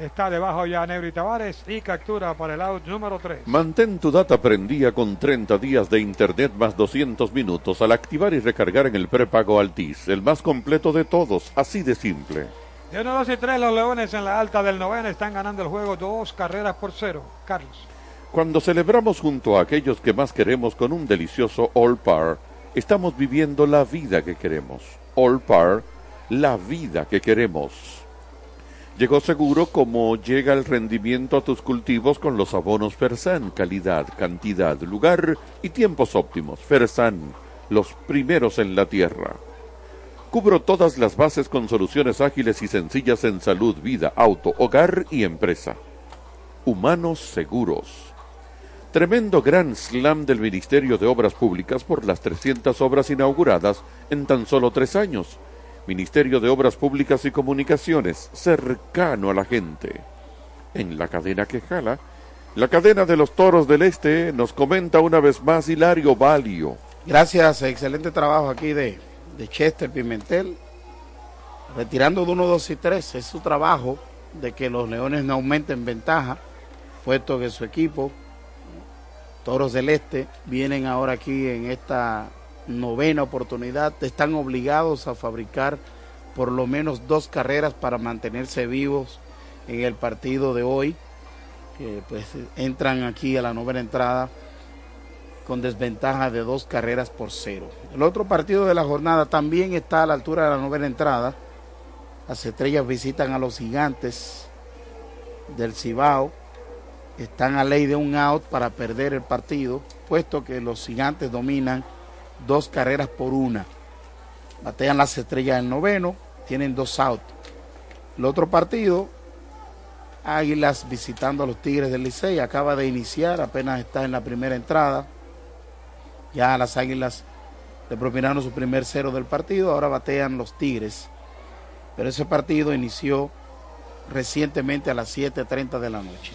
B: Está debajo ya Neuri Tavares y captura para el out número 3.
C: Mantén tu data prendida con 30 días de internet más 200 minutos al activar y recargar en el prepago Altis, el más completo de todos, así de simple.
B: De 1, 2 y 3 los Leones en la alta del noveno están ganando el juego dos carreras por cero. Carlos.
C: Cuando celebramos junto a aquellos que más queremos con un delicioso All Par, estamos viviendo la vida que queremos. All Par, la vida que queremos. Llegó seguro como llega el rendimiento a tus cultivos con los abonos Fersan, calidad, cantidad, lugar y tiempos óptimos. Fersan, los primeros en la tierra. Cubro todas las bases con soluciones ágiles y sencillas en salud, vida, auto, hogar y empresa. Humanos seguros. Tremendo gran slam del Ministerio de Obras Públicas por las 300 obras inauguradas en tan solo tres años. Ministerio de Obras Públicas y Comunicaciones, cercano a la gente. En la cadena que jala, la cadena de los toros del este nos comenta una vez más Hilario Valio.
A: Gracias, excelente trabajo aquí de, Chester Pimentel. Retirando de 1, 2 y 3, es su trabajo de que los Leones no aumenten ventaja, puesto que su equipo Toros del Este vienen ahora aquí en esta novena oportunidad. Están obligados a fabricar por lo menos dos carreras para mantenerse vivos en el partido de hoy. Pues entran aquí a la novena entrada con desventaja de dos carreras por cero. El otro partido de la jornada también está a la altura de la novena entrada. Las estrellas visitan a los gigantes del Cibao están a ley de un out para perder el partido, puesto que los gigantes dominan dos carreras por una. Batean las estrellas del noveno, tienen dos outs. El otro partido, Águilas visitando a los Tigres del Licey, acaba de iniciar, apenas está en la primera entrada. Ya las Águilas le propinaron su primer cero del partido, ahora batean los Tigres. Pero ese partido inició recientemente a las 7.30 de la noche.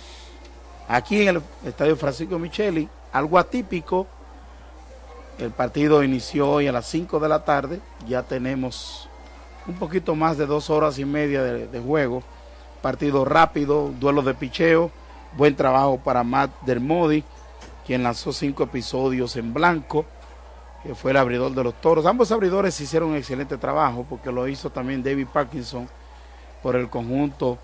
A: Aquí en el Estadio Francisco Micheli, algo atípico, el partido inició hoy a las 5 de la tarde, ya tenemos un poquito más de dos horas y media de, juego, partido rápido, duelo de picheo, buen trabajo para Matt Dermody, quien lanzó cinco episodios en blanco, que fue el abridor de los toros. Ambos abridores hicieron un excelente trabajo porque lo hizo también David Parkinson por el conjunto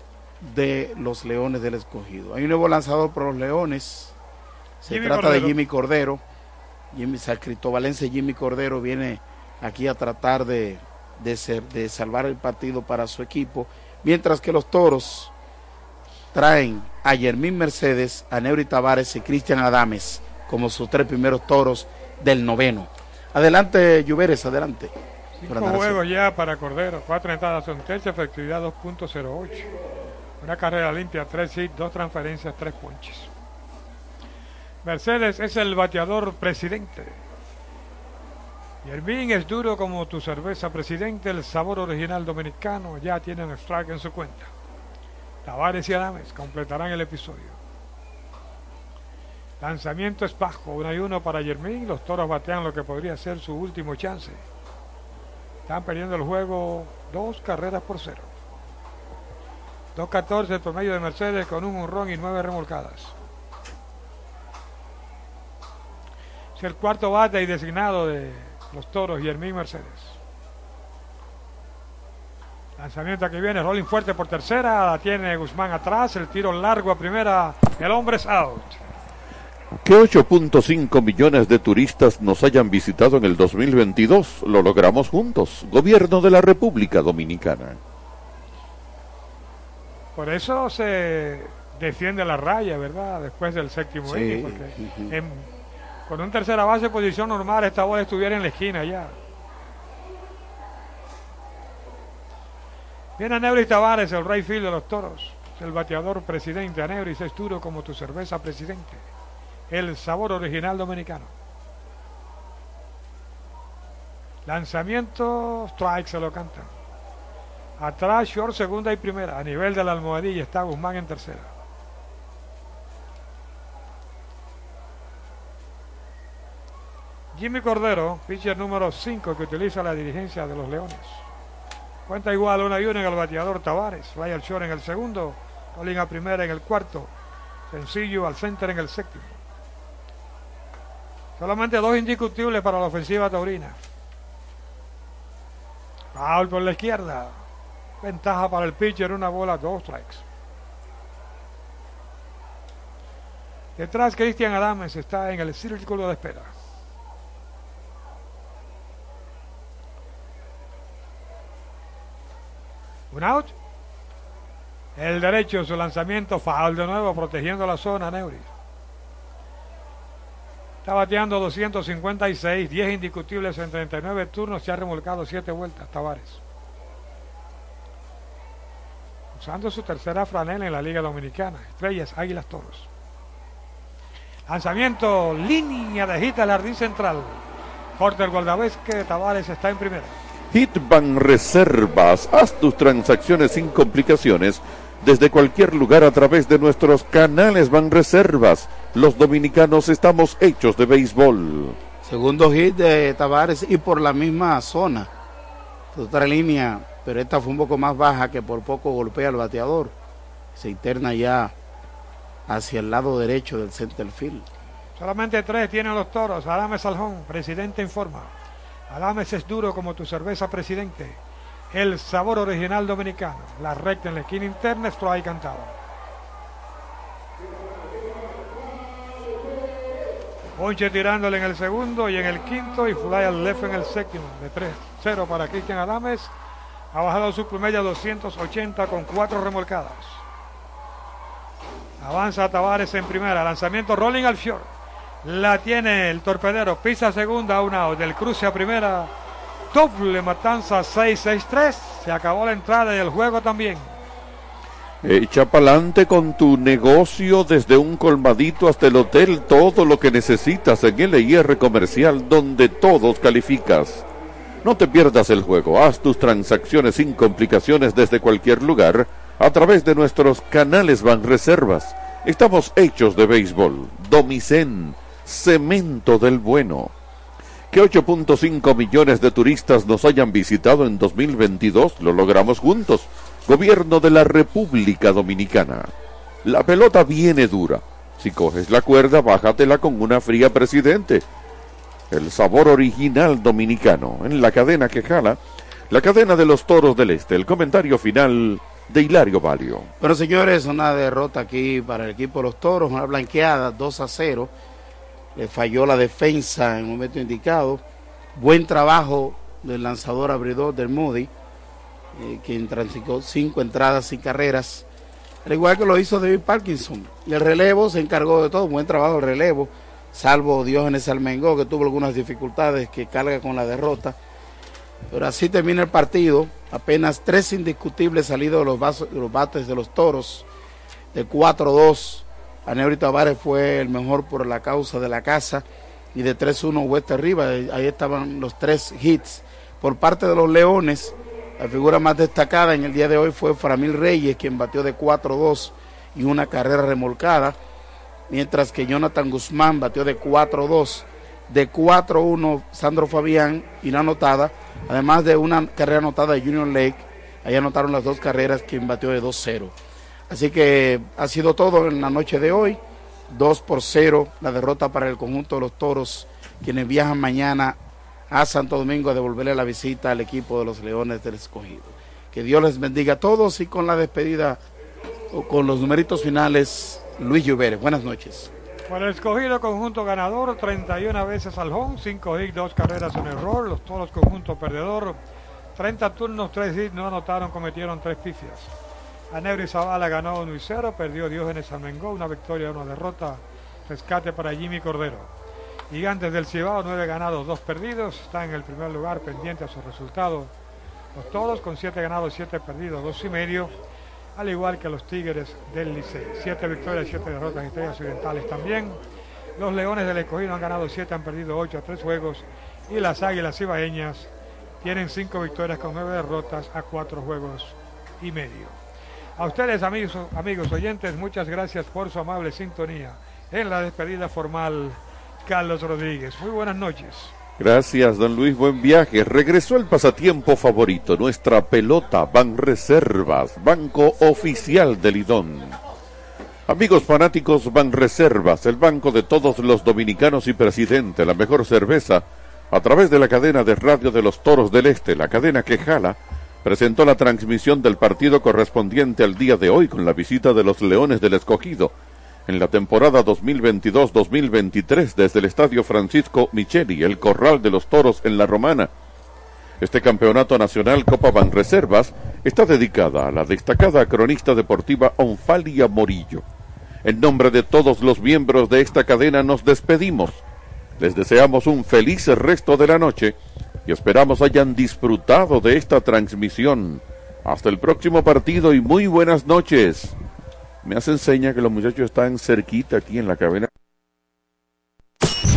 A: de los Leones del Escogido. Hay un nuevo lanzador por los Leones. Se trata de Jimmy Cordero. Jimmy Valencia Jimmy Cordero viene aquí a tratar de, ser, de salvar el partido para su equipo. Mientras que los toros traen a Yermín Mercedes, a Neuri Tavares y Cristian Adames como sus tres primeros toros del noveno. Adelante, Lluveres, adelante.
B: Cinco juegos ya para Cordero, cuatro entradas son tercia, efectividad 2.08. Una carrera limpia, tres hits, dos transferencias, tres ponches. Mercedes es el bateador presidente. Yermín es duro como tu cerveza presidente, el sabor original dominicano ya tiene un strike en su cuenta. Tavares y Adames completarán el episodio. Lanzamiento es bajo, uno y uno para Yermín. Los toros batean lo que podría ser su último chance. Están perdiendo el juego dos carreras por cero. 2.14 el promedio de Mercedes con un honrón y nueve remolcadas. Es el cuarto bate y designado de los toros, Yermín Mercedes. Lanzamiento que viene, rolling fuerte por tercera, la tiene Guzmán atrás, el tiro largo a primera, el hombre es out.
C: Que 8.5 millones de turistas nos hayan visitado en el 2022, lo logramos juntos, Gobierno de la República Dominicana.
B: Por eso se defiende la raya, ¿verdad? Después del séptimo inning, porque con un tercera base posición normal esta bola estuviera en la esquina ya. Viene Neuris Tavares, el rey field de los toros. el bateador presidente. Aneuris es duro como tu cerveza presidente. El sabor original dominicano. Lanzamiento, strike se lo cantan. Atrás, short, segunda y primera. A nivel de la almohadilla está Guzmán en tercera. Jimmy Cordero, pitcher número 5 que utiliza la dirigencia de los Leones. Cuenta igual una y una en el bateador Tavares. Fly al short en el segundo. Colin a primera en el cuarto. Sencillo al center en el séptimo. Solamente dos indiscutibles para la ofensiva taurina. Paul por la izquierda. Ventaja para el pitcher, una bola, dos strikes. Detrás, Cristian Adames está en el círculo de espera. Un out. El derecho, su lanzamiento, foul de nuevo, protegiendo la zona, Neuris. Está bateando 256, 10 indiscutibles en 39 turnos, se ha remolcado 7 vueltas, Tavares usando su tercera franela en la Liga Dominicana. Estrellas, Águilas, Toros. Lanzamiento, línea de hit al jardín central. Porter que Tavares está en primera.
C: Hitban Reservas, haz tus transacciones sin complicaciones desde cualquier lugar a través de nuestros canales Van Reservas. Los dominicanos estamos hechos de béisbol.
A: Segundo hit de Tavares y por la misma zona. Otra línea pero esta fue un poco más baja que por poco golpea al bateador. Se interna ya hacia el lado derecho del center field.
B: Solamente tres tienen los toros. Adames Saljón, presidente informa. Adames es duro como tu cerveza, presidente. El sabor original dominicano. La recta en la esquina interna, ahí cantado. Ponche tirándole en el segundo y en el quinto y fly al left en el séptimo. De 3-0 para Cristian Adames. Ha bajado su promedio a 280 con cuatro remolcadas. Avanza Tavares en primera. Lanzamiento rolling al fior. La tiene el torpedero. Pisa segunda, una del cruce a primera. Doble matanza 6-6-3. Se acabó la entrada y el juego también.
C: Echa pa'lante con tu negocio desde un colmadito hasta el hotel, todo lo que necesitas en LIR Comercial donde todos calificas. No te pierdas el juego, haz tus transacciones sin complicaciones desde cualquier lugar a través de nuestros canales Banreservas. Estamos hechos de béisbol, Domicén, cemento del bueno. Que 8.5 millones de turistas nos hayan visitado en 2022 lo logramos juntos. Gobierno de la República Dominicana. La pelota viene dura. Si coges la cuerda, bájatela con una fría presidente. El sabor original dominicano en la cadena que jala, la cadena de los toros del este. El comentario final de Hilario Valio.
A: Bueno, señores, una derrota aquí para el equipo de los toros, una blanqueada 2 a 0. Le falló la defensa en el momento indicado. Buen trabajo del lanzador abridor del Moody, eh, quien transitó cinco entradas y carreras, al igual que lo hizo David Parkinson. El relevo se encargó de todo, buen trabajo el relevo, salvo Diógenes Almengó, que tuvo algunas dificultades, que carga con la derrota. Pero así termina el partido. Apenas tres indiscutibles salidos de los, los bates de los toros. De 4-2, Aneuri Tavares fue el mejor por la causa de la casa. Y de 3-1, Hueste arriba. Ahí estaban los tres hits. Por parte de los Leones, la figura más destacada en el día de hoy fue Framil Reyes, quien batió de 4-2 y una carrera remolcada. Mientras que Jonathan Guzmán batió de 4-2 de 4-1 Sandro Fabián y la anotada, además de una carrera anotada de Junior Lake, ahí anotaron las dos carreras quien batió de 2-0. Así que ha sido todo en la noche de hoy, 2 por 0 la derrota para el conjunto de los Toros, quienes viajan mañana a Santo Domingo a devolverle la visita al equipo de los Leones del Escogido. Que Dios les bendiga a todos y con la despedida, o con los numeritos finales, Luis Lluveres. Buenas noches.
B: Para el escogido conjunto ganador, 31 veces al home, 5 hits, 2 carreras en error. Los todos conjuntos perdedor, 30 turnos, 3 hits, no anotaron, cometieron 3 pifias. Anebri Zavala ganó 1 y 0, perdió Diógenes Almengó, una victoria, una derrota. Rescate para Jimmy Cordero. Gigantes del Cibao, 9 ganados, 2 perdidos. Está en el primer lugar pendiente a su resultado. Los todos con 7 ganados, 7 perdidos, 2 y medio al igual que los Tigres del Liceo. Siete victorias, siete derrotas, estrellas occidentales también. Los Leones del Escogido han ganado siete, han perdido ocho a tres juegos. Y las Águilas Ibaeñas tienen cinco victorias con nueve derrotas a cuatro juegos y medio. A ustedes, amigos, amigos oyentes, muchas gracias por su amable sintonía. En la despedida formal, Carlos Rodríguez. Muy buenas noches.
C: Gracias, don Luis. Buen viaje. Regresó el pasatiempo favorito, nuestra pelota Ban Reservas, banco oficial del Lidón. Amigos fanáticos Ban Reservas, el banco de todos los dominicanos y presidente, la mejor cerveza, a través de la cadena de radio de los Toros del Este, la cadena que jala, presentó la transmisión del partido correspondiente al día de hoy con la visita de los Leones del Escogido en la temporada 2022-2023 desde el Estadio Francisco Micheli, el Corral de los Toros en La Romana. Este campeonato nacional Copa Banreservas está dedicada a la destacada cronista deportiva Onfalia Morillo. En nombre de todos los miembros de esta cadena nos despedimos. Les deseamos un feliz resto de la noche y esperamos hayan disfrutado de esta transmisión. Hasta el próximo partido y muy buenas noches me hace enseña que los muchachos están cerquita aquí en la cabina.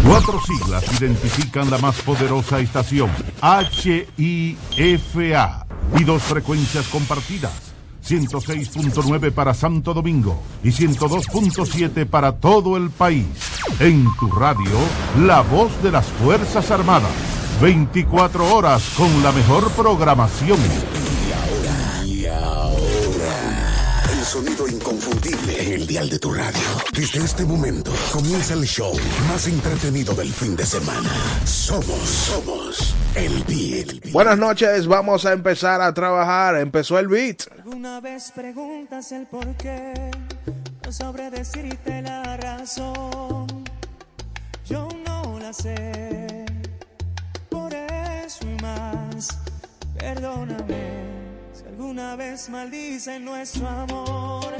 D: Cuatro siglas identifican la más poderosa estación, HIFA, y dos frecuencias compartidas, 106.9 para Santo Domingo y 102.7 para todo el país. En tu radio, la voz de las Fuerzas Armadas, 24 horas con la mejor programación
E: sonido inconfundible en el dial de tu radio. Desde este momento comienza el show más entretenido del fin de semana. Somos, somos el beat.
F: Buenas noches, vamos a empezar a trabajar. Empezó el beat.
G: Alguna vez preguntas el por qué, no sabré decirte la razón. Yo no la sé, por eso y más, perdóname. Si alguna vez maldicen nuestro amor,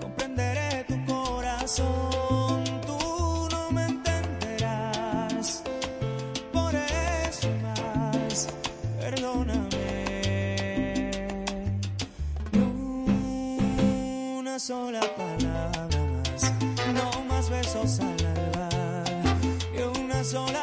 G: comprenderé tu corazón. Tú no me entenderás, por eso y más, perdóname. Una sola palabra más, no más besos al alba, y una sola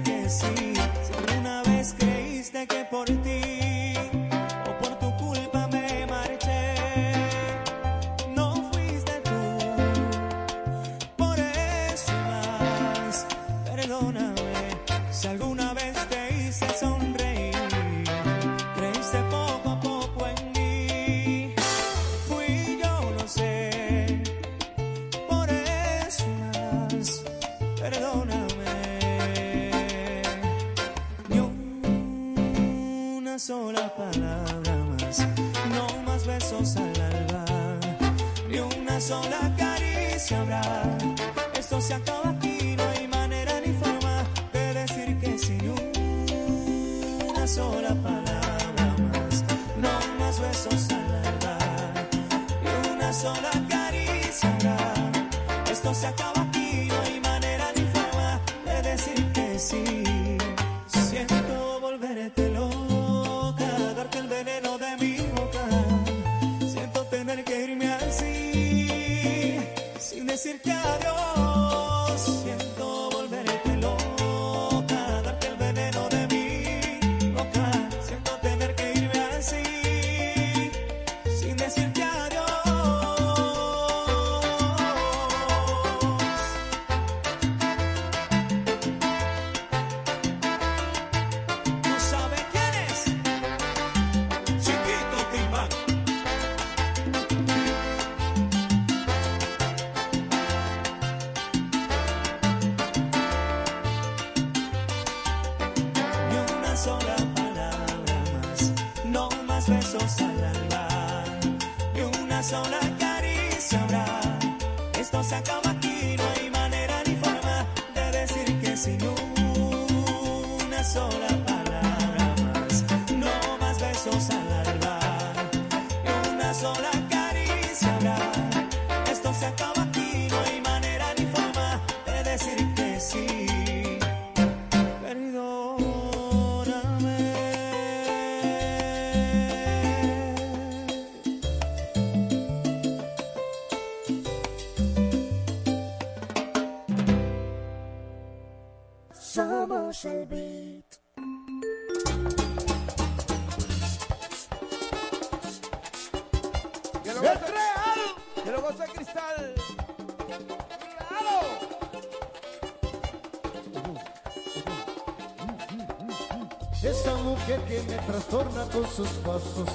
G: que me
H: trastorna con sus pasos,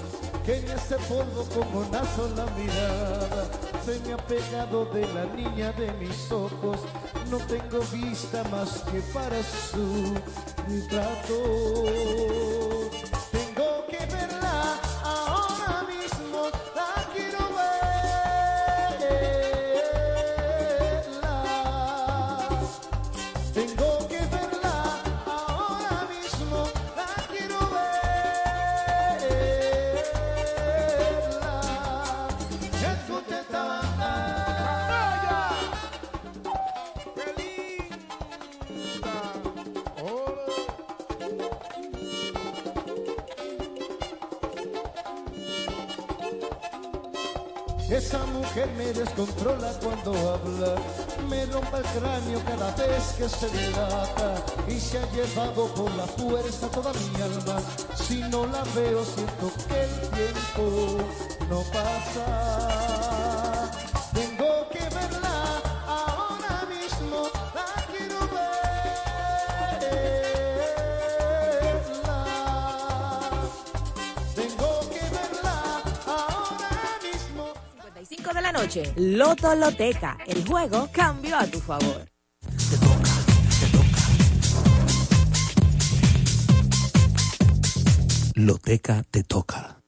H: que me hace polvo con una sola mirada. Se me ha pegado de la niña de mis ojos, no tengo vista más que para su retrato. Cráneo cada vez que se dilata y se ha llevado por la fuerza toda mi alma. Si no la veo siento que el tiempo no pasa. Tengo que verla ahora mismo, la quiero verla. Tengo que verla ahora mismo.
I: 5 de la noche, Loto Loteca. El juego cambió a tu favor.
J: Loteca te toca.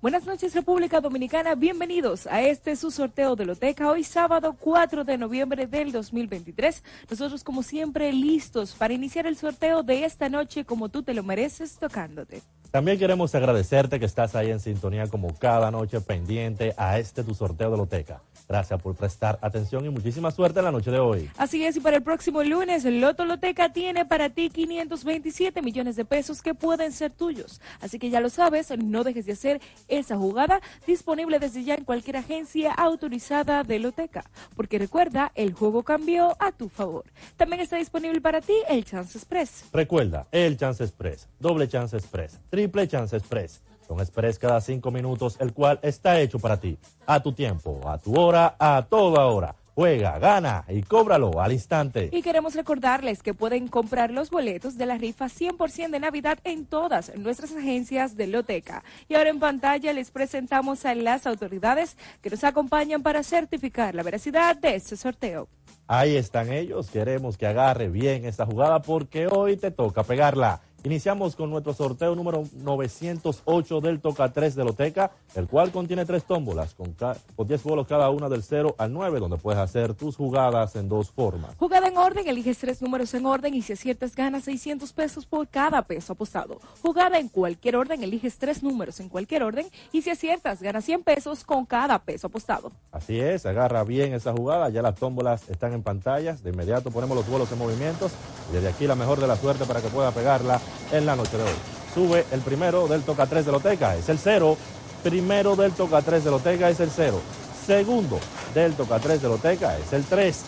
K: Buenas noches República Dominicana, bienvenidos a este su sorteo de Loteca hoy sábado 4 de noviembre del 2023. Nosotros como siempre listos para iniciar el sorteo de esta noche como tú te lo mereces tocándote.
L: También queremos agradecerte que estás ahí en sintonía como cada noche pendiente a este tu sorteo de Loteca. Gracias por prestar atención y muchísima suerte en la noche de hoy.
K: Así es, y para el próximo lunes, Loto Loteca tiene para ti 527 millones de pesos que pueden ser tuyos. Así que ya lo sabes, no dejes de hacer esa jugada disponible desde ya en cualquier agencia autorizada de Loteca. Porque recuerda, el juego cambió a tu favor. También está disponible para ti el Chance Express.
L: Recuerda, el Chance Express, doble Chance Express, triple Chance Express. Son express cada cinco minutos, el cual está hecho para ti, a tu tiempo, a tu hora, a toda hora. Juega, gana y cóbralo al instante.
K: Y queremos recordarles que pueden comprar los boletos de la rifa 100% de Navidad en todas nuestras agencias de Loteca. Y ahora en pantalla les presentamos a las autoridades que nos acompañan para certificar la veracidad de este sorteo.
L: Ahí están ellos. Queremos que agarre bien esta jugada porque hoy te toca pegarla. Iniciamos con nuestro sorteo número 908 del Toca 3 de Loteca, el cual contiene tres tómbolas con, con 10 bolos cada una del 0 al 9, donde puedes hacer tus jugadas en dos formas.
K: Jugada en orden, eliges tres números en orden y si aciertas ganas 600 pesos por cada peso apostado. Jugada en cualquier orden, eliges tres números en cualquier orden y si aciertas ganas 100 pesos con cada peso apostado.
L: Así es, agarra bien esa jugada, ya las tómbolas están en pantallas, de inmediato ponemos los bolos en movimientos y desde aquí la mejor de la suerte para que pueda pegarla en la noche de hoy. Sube el primero del Toca 3 de Loteca, es el 0. Primero del Toca 3 de Loteca es el 0. Segundo del Toca 3 de Loteca es el 3.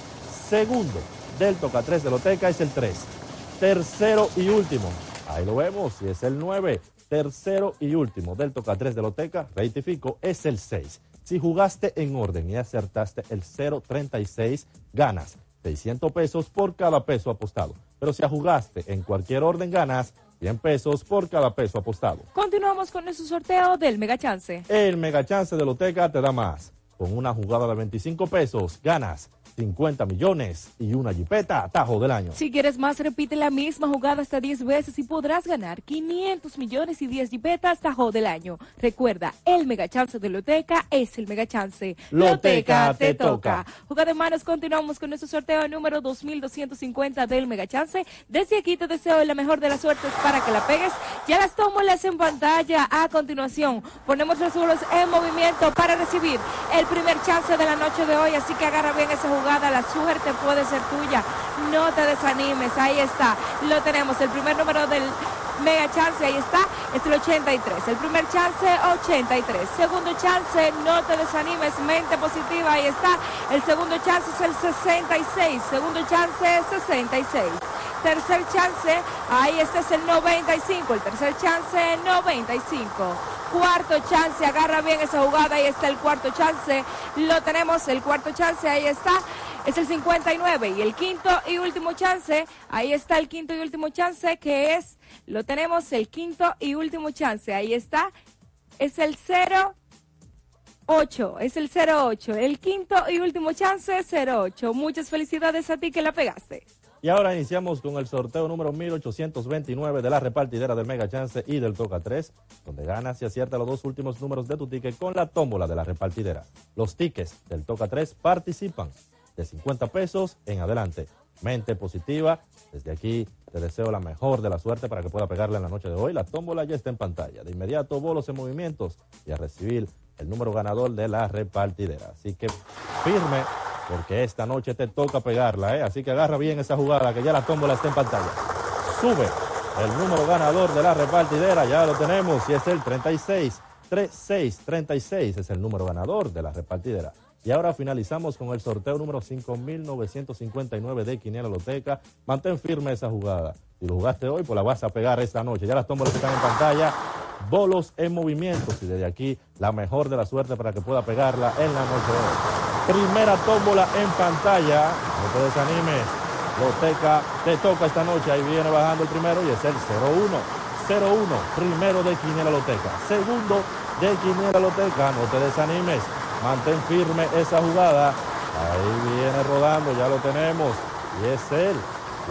L: Segundo del Toca 3 de Loteca es el 3. Tercero y último, ahí lo vemos, y es el 9. Tercero y último del Toca 3 de Loteca, rectifico, es el 6. Si jugaste en orden y acertaste el 036, ganas 600 pesos por cada peso apostado. Pero si jugaste en cualquier orden, ganas 100 pesos por cada peso apostado.
K: Continuamos con nuestro sorteo del Mega Chance.
L: El mega chance de Loteca te da más. Con una jugada de 25 pesos, ganas 50 millones y una jipeta tajo del año.
K: Si quieres más, repite la misma jugada hasta 10 veces y podrás ganar 500 millones y 10 jipetas tajo del año. Recuerda, el mega chance de Loteca es el mega chance.
L: Loteca te toca.
K: Jugada de manos, continuamos con nuestro sorteo número 2250 del mega chance. Desde aquí te deseo la mejor de las suertes para que la pegues. Ya las tómbolas en pantalla. A continuación, ponemos los en movimiento para recibir el primer chance de la noche de hoy. Así que agarra bien esa jugada, la suerte puede ser tuya. No te desanimes, ahí está. Lo tenemos, el primer número del mega chance, ahí está, es el 83. El primer chance, 83. Segundo chance, no te desanimes, mente positiva, ahí está. El segundo chance es el 66. Segundo chance, 66. Tercer chance, ahí este es el 95. El tercer chance, 95. Cuarto chance, agarra bien esa jugada, ahí está el cuarto chance. Lo tenemos, el cuarto chance, ahí está. Es el 59 y el quinto y último chance, ahí está el quinto y último chance que es, lo tenemos el quinto y último chance, ahí está, es el 08, es el 08, el quinto y último chance 08. Muchas felicidades a ti que la pegaste.
L: Y ahora iniciamos con el sorteo número 1829 de la repartidera del Mega Chance y del Toca 3, donde ganas y acierta los dos últimos números de tu ticket con la tómbola de la repartidera. Los tickets del Toca 3 participan de 50 pesos en adelante. Mente positiva. Desde aquí te deseo la mejor de la suerte para que pueda pegarle en la noche de hoy. La tómbola ya está en pantalla. De inmediato, bolos en movimientos y a recibir el número ganador de la repartidera. Así que firme, porque esta noche te toca pegarla, ¿eh? Así que agarra bien esa jugada, que ya la tómbola está en pantalla. Sube el número ganador de la repartidera, ya lo tenemos, y es el 36. 3636 es el número ganador de la repartidera. Y ahora finalizamos con el sorteo número 5959 de Quiniela Loteca. Mantén firme esa jugada. Si lo jugaste hoy, pues la vas a pegar esta noche. Ya las tómbolas están en pantalla. Bolos en movimiento. Y desde aquí, la mejor de la suerte para que pueda pegarla en la noche de hoy. Primera tómbola en pantalla. No te desanimes. Loteca te toca esta noche. Ahí viene bajando el primero y es el 01. 01. Primero de Quiniela Loteca. Segundo de Quiniela Loteca. No te desanimes. Mantén firme esa jugada. Ahí viene rodando, ya lo tenemos. Y es el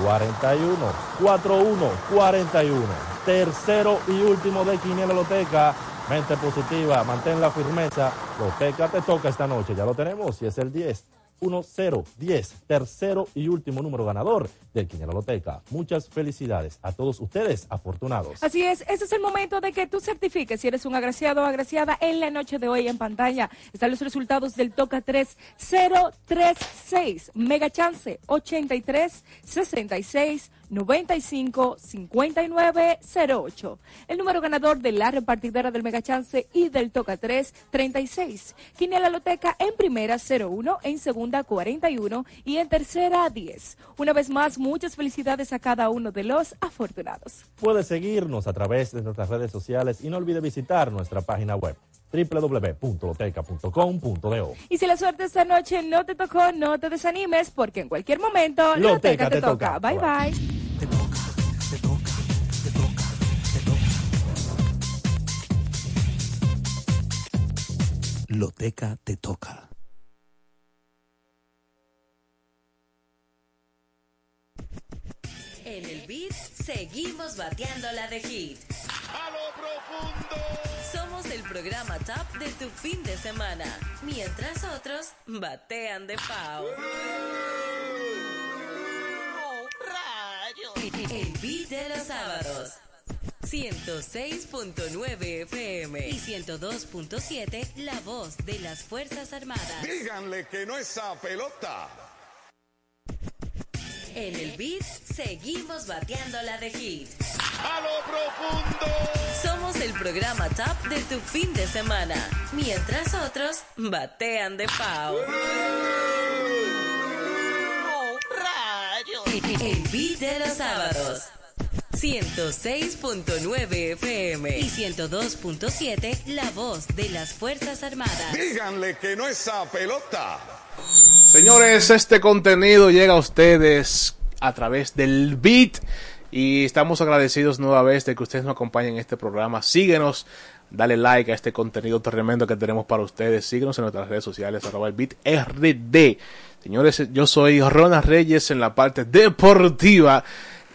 L: 41, 41, 41. Tercero y último de Quiniela Loteca. Mente positiva, mantén la firmeza. Loteca te toca esta noche, ya lo tenemos. Y es el 10. 1, 0, 10, tercero y último número ganador del Quiniela Loteca. Muchas felicidades a todos ustedes, afortunados.
K: Así es, ese es el momento de que tú certifiques si eres un agraciado o agraciada en la noche de hoy en pantalla. Están los resultados del Toca 3036, Mega Chance 83 66 95 59 08. El número ganador de la repartidera del Mega Chance y del Toca 3 36. Quiniela Loteca en primera 01, en segunda 41 y en tercera 10. Una vez más, muchas felicidades a cada uno de los afortunados.
L: Puedes seguirnos a través de nuestras redes sociales y no olvide visitar nuestra página web www.loteca.com.do.
K: Y si la suerte esta noche no te tocó, no te desanimes, porque en cualquier momento
L: Loteca
K: Loteca te,
L: te
K: toca.
L: toca.
K: Bye bye.
J: Loteca te toca.
M: En el beat seguimos bateando la de hit.
N: A lo profundo.
M: Somos el programa top de tu fin de semana, mientras otros batean de pao. El beat de los sábados. 106.9 FM y 102.7 La Voz de las Fuerzas Armadas.
N: Díganle que no esa pelota.
M: En el beat seguimos bateando la de hit.
N: A lo profundo.
M: Somos el programa top de tu fin de semana, mientras otros batean de pao. El beat de los sábados. 106.9 FM y 102.7 La Voz de las Fuerzas Armadas.
N: Díganle que no esa pelota.
F: Señores, este contenido llega a ustedes a través del Beat y estamos agradecidos nuevamente de que ustedes nos acompañen en este programa. Síguenos, dale like a este contenido tremendo que tenemos para ustedes. Síguenos en nuestras redes sociales, arroba el Beat RD. Señores, yo soy Ronald Reyes en la parte deportiva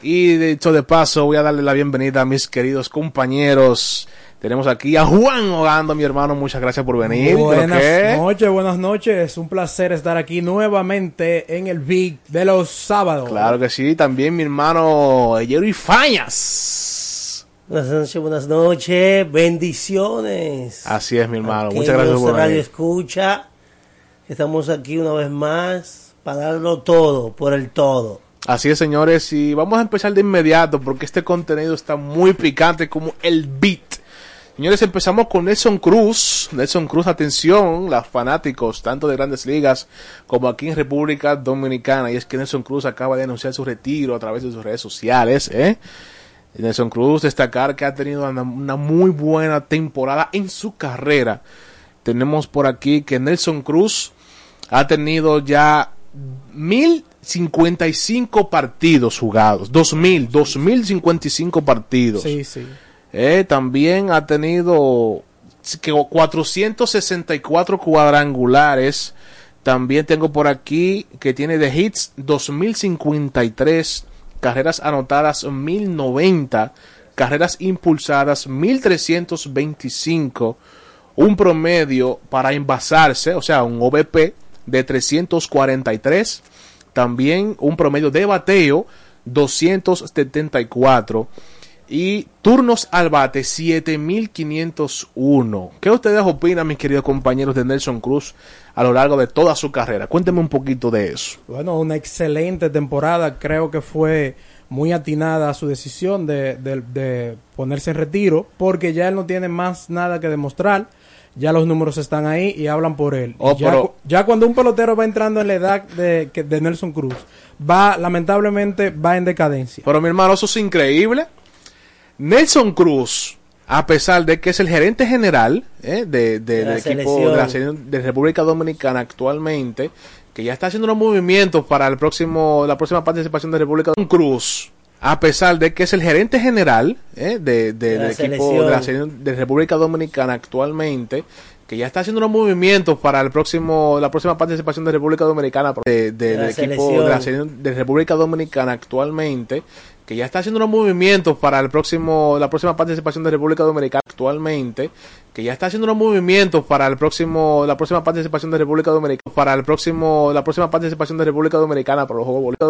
F: y de hecho de paso voy a darle la bienvenida a mis queridos compañeros. Tenemos aquí a Juan Hogando, mi hermano. Muchas gracias por venir.
O: Buenas noches, buenas noches. Es un placer estar aquí nuevamente en el Big de los sábados.
F: Claro que sí. También mi hermano Jerry Fañas.
P: Buenas noches, buenas noches, bendiciones.
F: Así es, mi hermano. Muchas gracias por
P: Radio
F: venir.
P: Escucha. Estamos aquí una vez más para darlo todo, por el todo.
F: Así es, señores. Y vamos a empezar de inmediato porque este contenido está muy picante como el beat. Señores, empezamos con Nelson Cruz. Nelson Cruz, atención, los fanáticos, tanto de grandes ligas como aquí en República Dominicana. Y es que Nelson Cruz acaba de anunciar su retiro a través de sus redes sociales. ¿eh? Nelson Cruz, destacar que ha tenido una, una muy buena temporada en su carrera. Tenemos por aquí que Nelson Cruz ha tenido ya 1055 partidos jugados. 2000, 2055 partidos.
O: Sí, sí.
F: Eh, también ha tenido que 464 cuadrangulares. También tengo por aquí que tiene de hits 2053, carreras anotadas 1090, carreras impulsadas 1325, un promedio para envasarse, o sea, un OVP de 343, también un promedio de bateo 274 y turnos al bate 7501. ¿Qué ustedes opinan, mis queridos compañeros de Nelson Cruz, a lo largo de toda su carrera? Cuéntenme un poquito de eso.
O: Bueno, una excelente temporada. Creo que fue muy atinada su decisión de, de- de ponerse en retiro, porque ya él no tiene más nada que demostrar. Ya los números están ahí y hablan por él.
F: Oh,
O: ya,
F: pero-
O: cu- ya cuando un pelotero va entrando en la edad de, de Nelson Cruz, va, lamentablemente, va en decadencia.
F: Pero mi hermano, eso es increíble. Nelson Cruz, a pesar de que es el gerente general eh, de, de- del equipo de la de República Dominicana actualmente, que ya está haciendo unos movimientos para el próximo, la próxima participación de República Dominicana. Cruz, a pesar de que es el gerente general eh, de, del equipo la de República Dominicana actualmente, que ya está haciendo unos movimientos para el próximo, la próxima participación de República Dominicana de, de-
P: De la
F: del equipo de la de República Dominicana actualmente, que ya está haciendo unos movimientos para el próximo, la próxima participación de República Dominicana actualmente, que ya está haciendo unos movimientos para el próximo, la próxima participación de República Dominicana, para el próximo, la próxima participación de República Dominicana para los Juegos Bolívares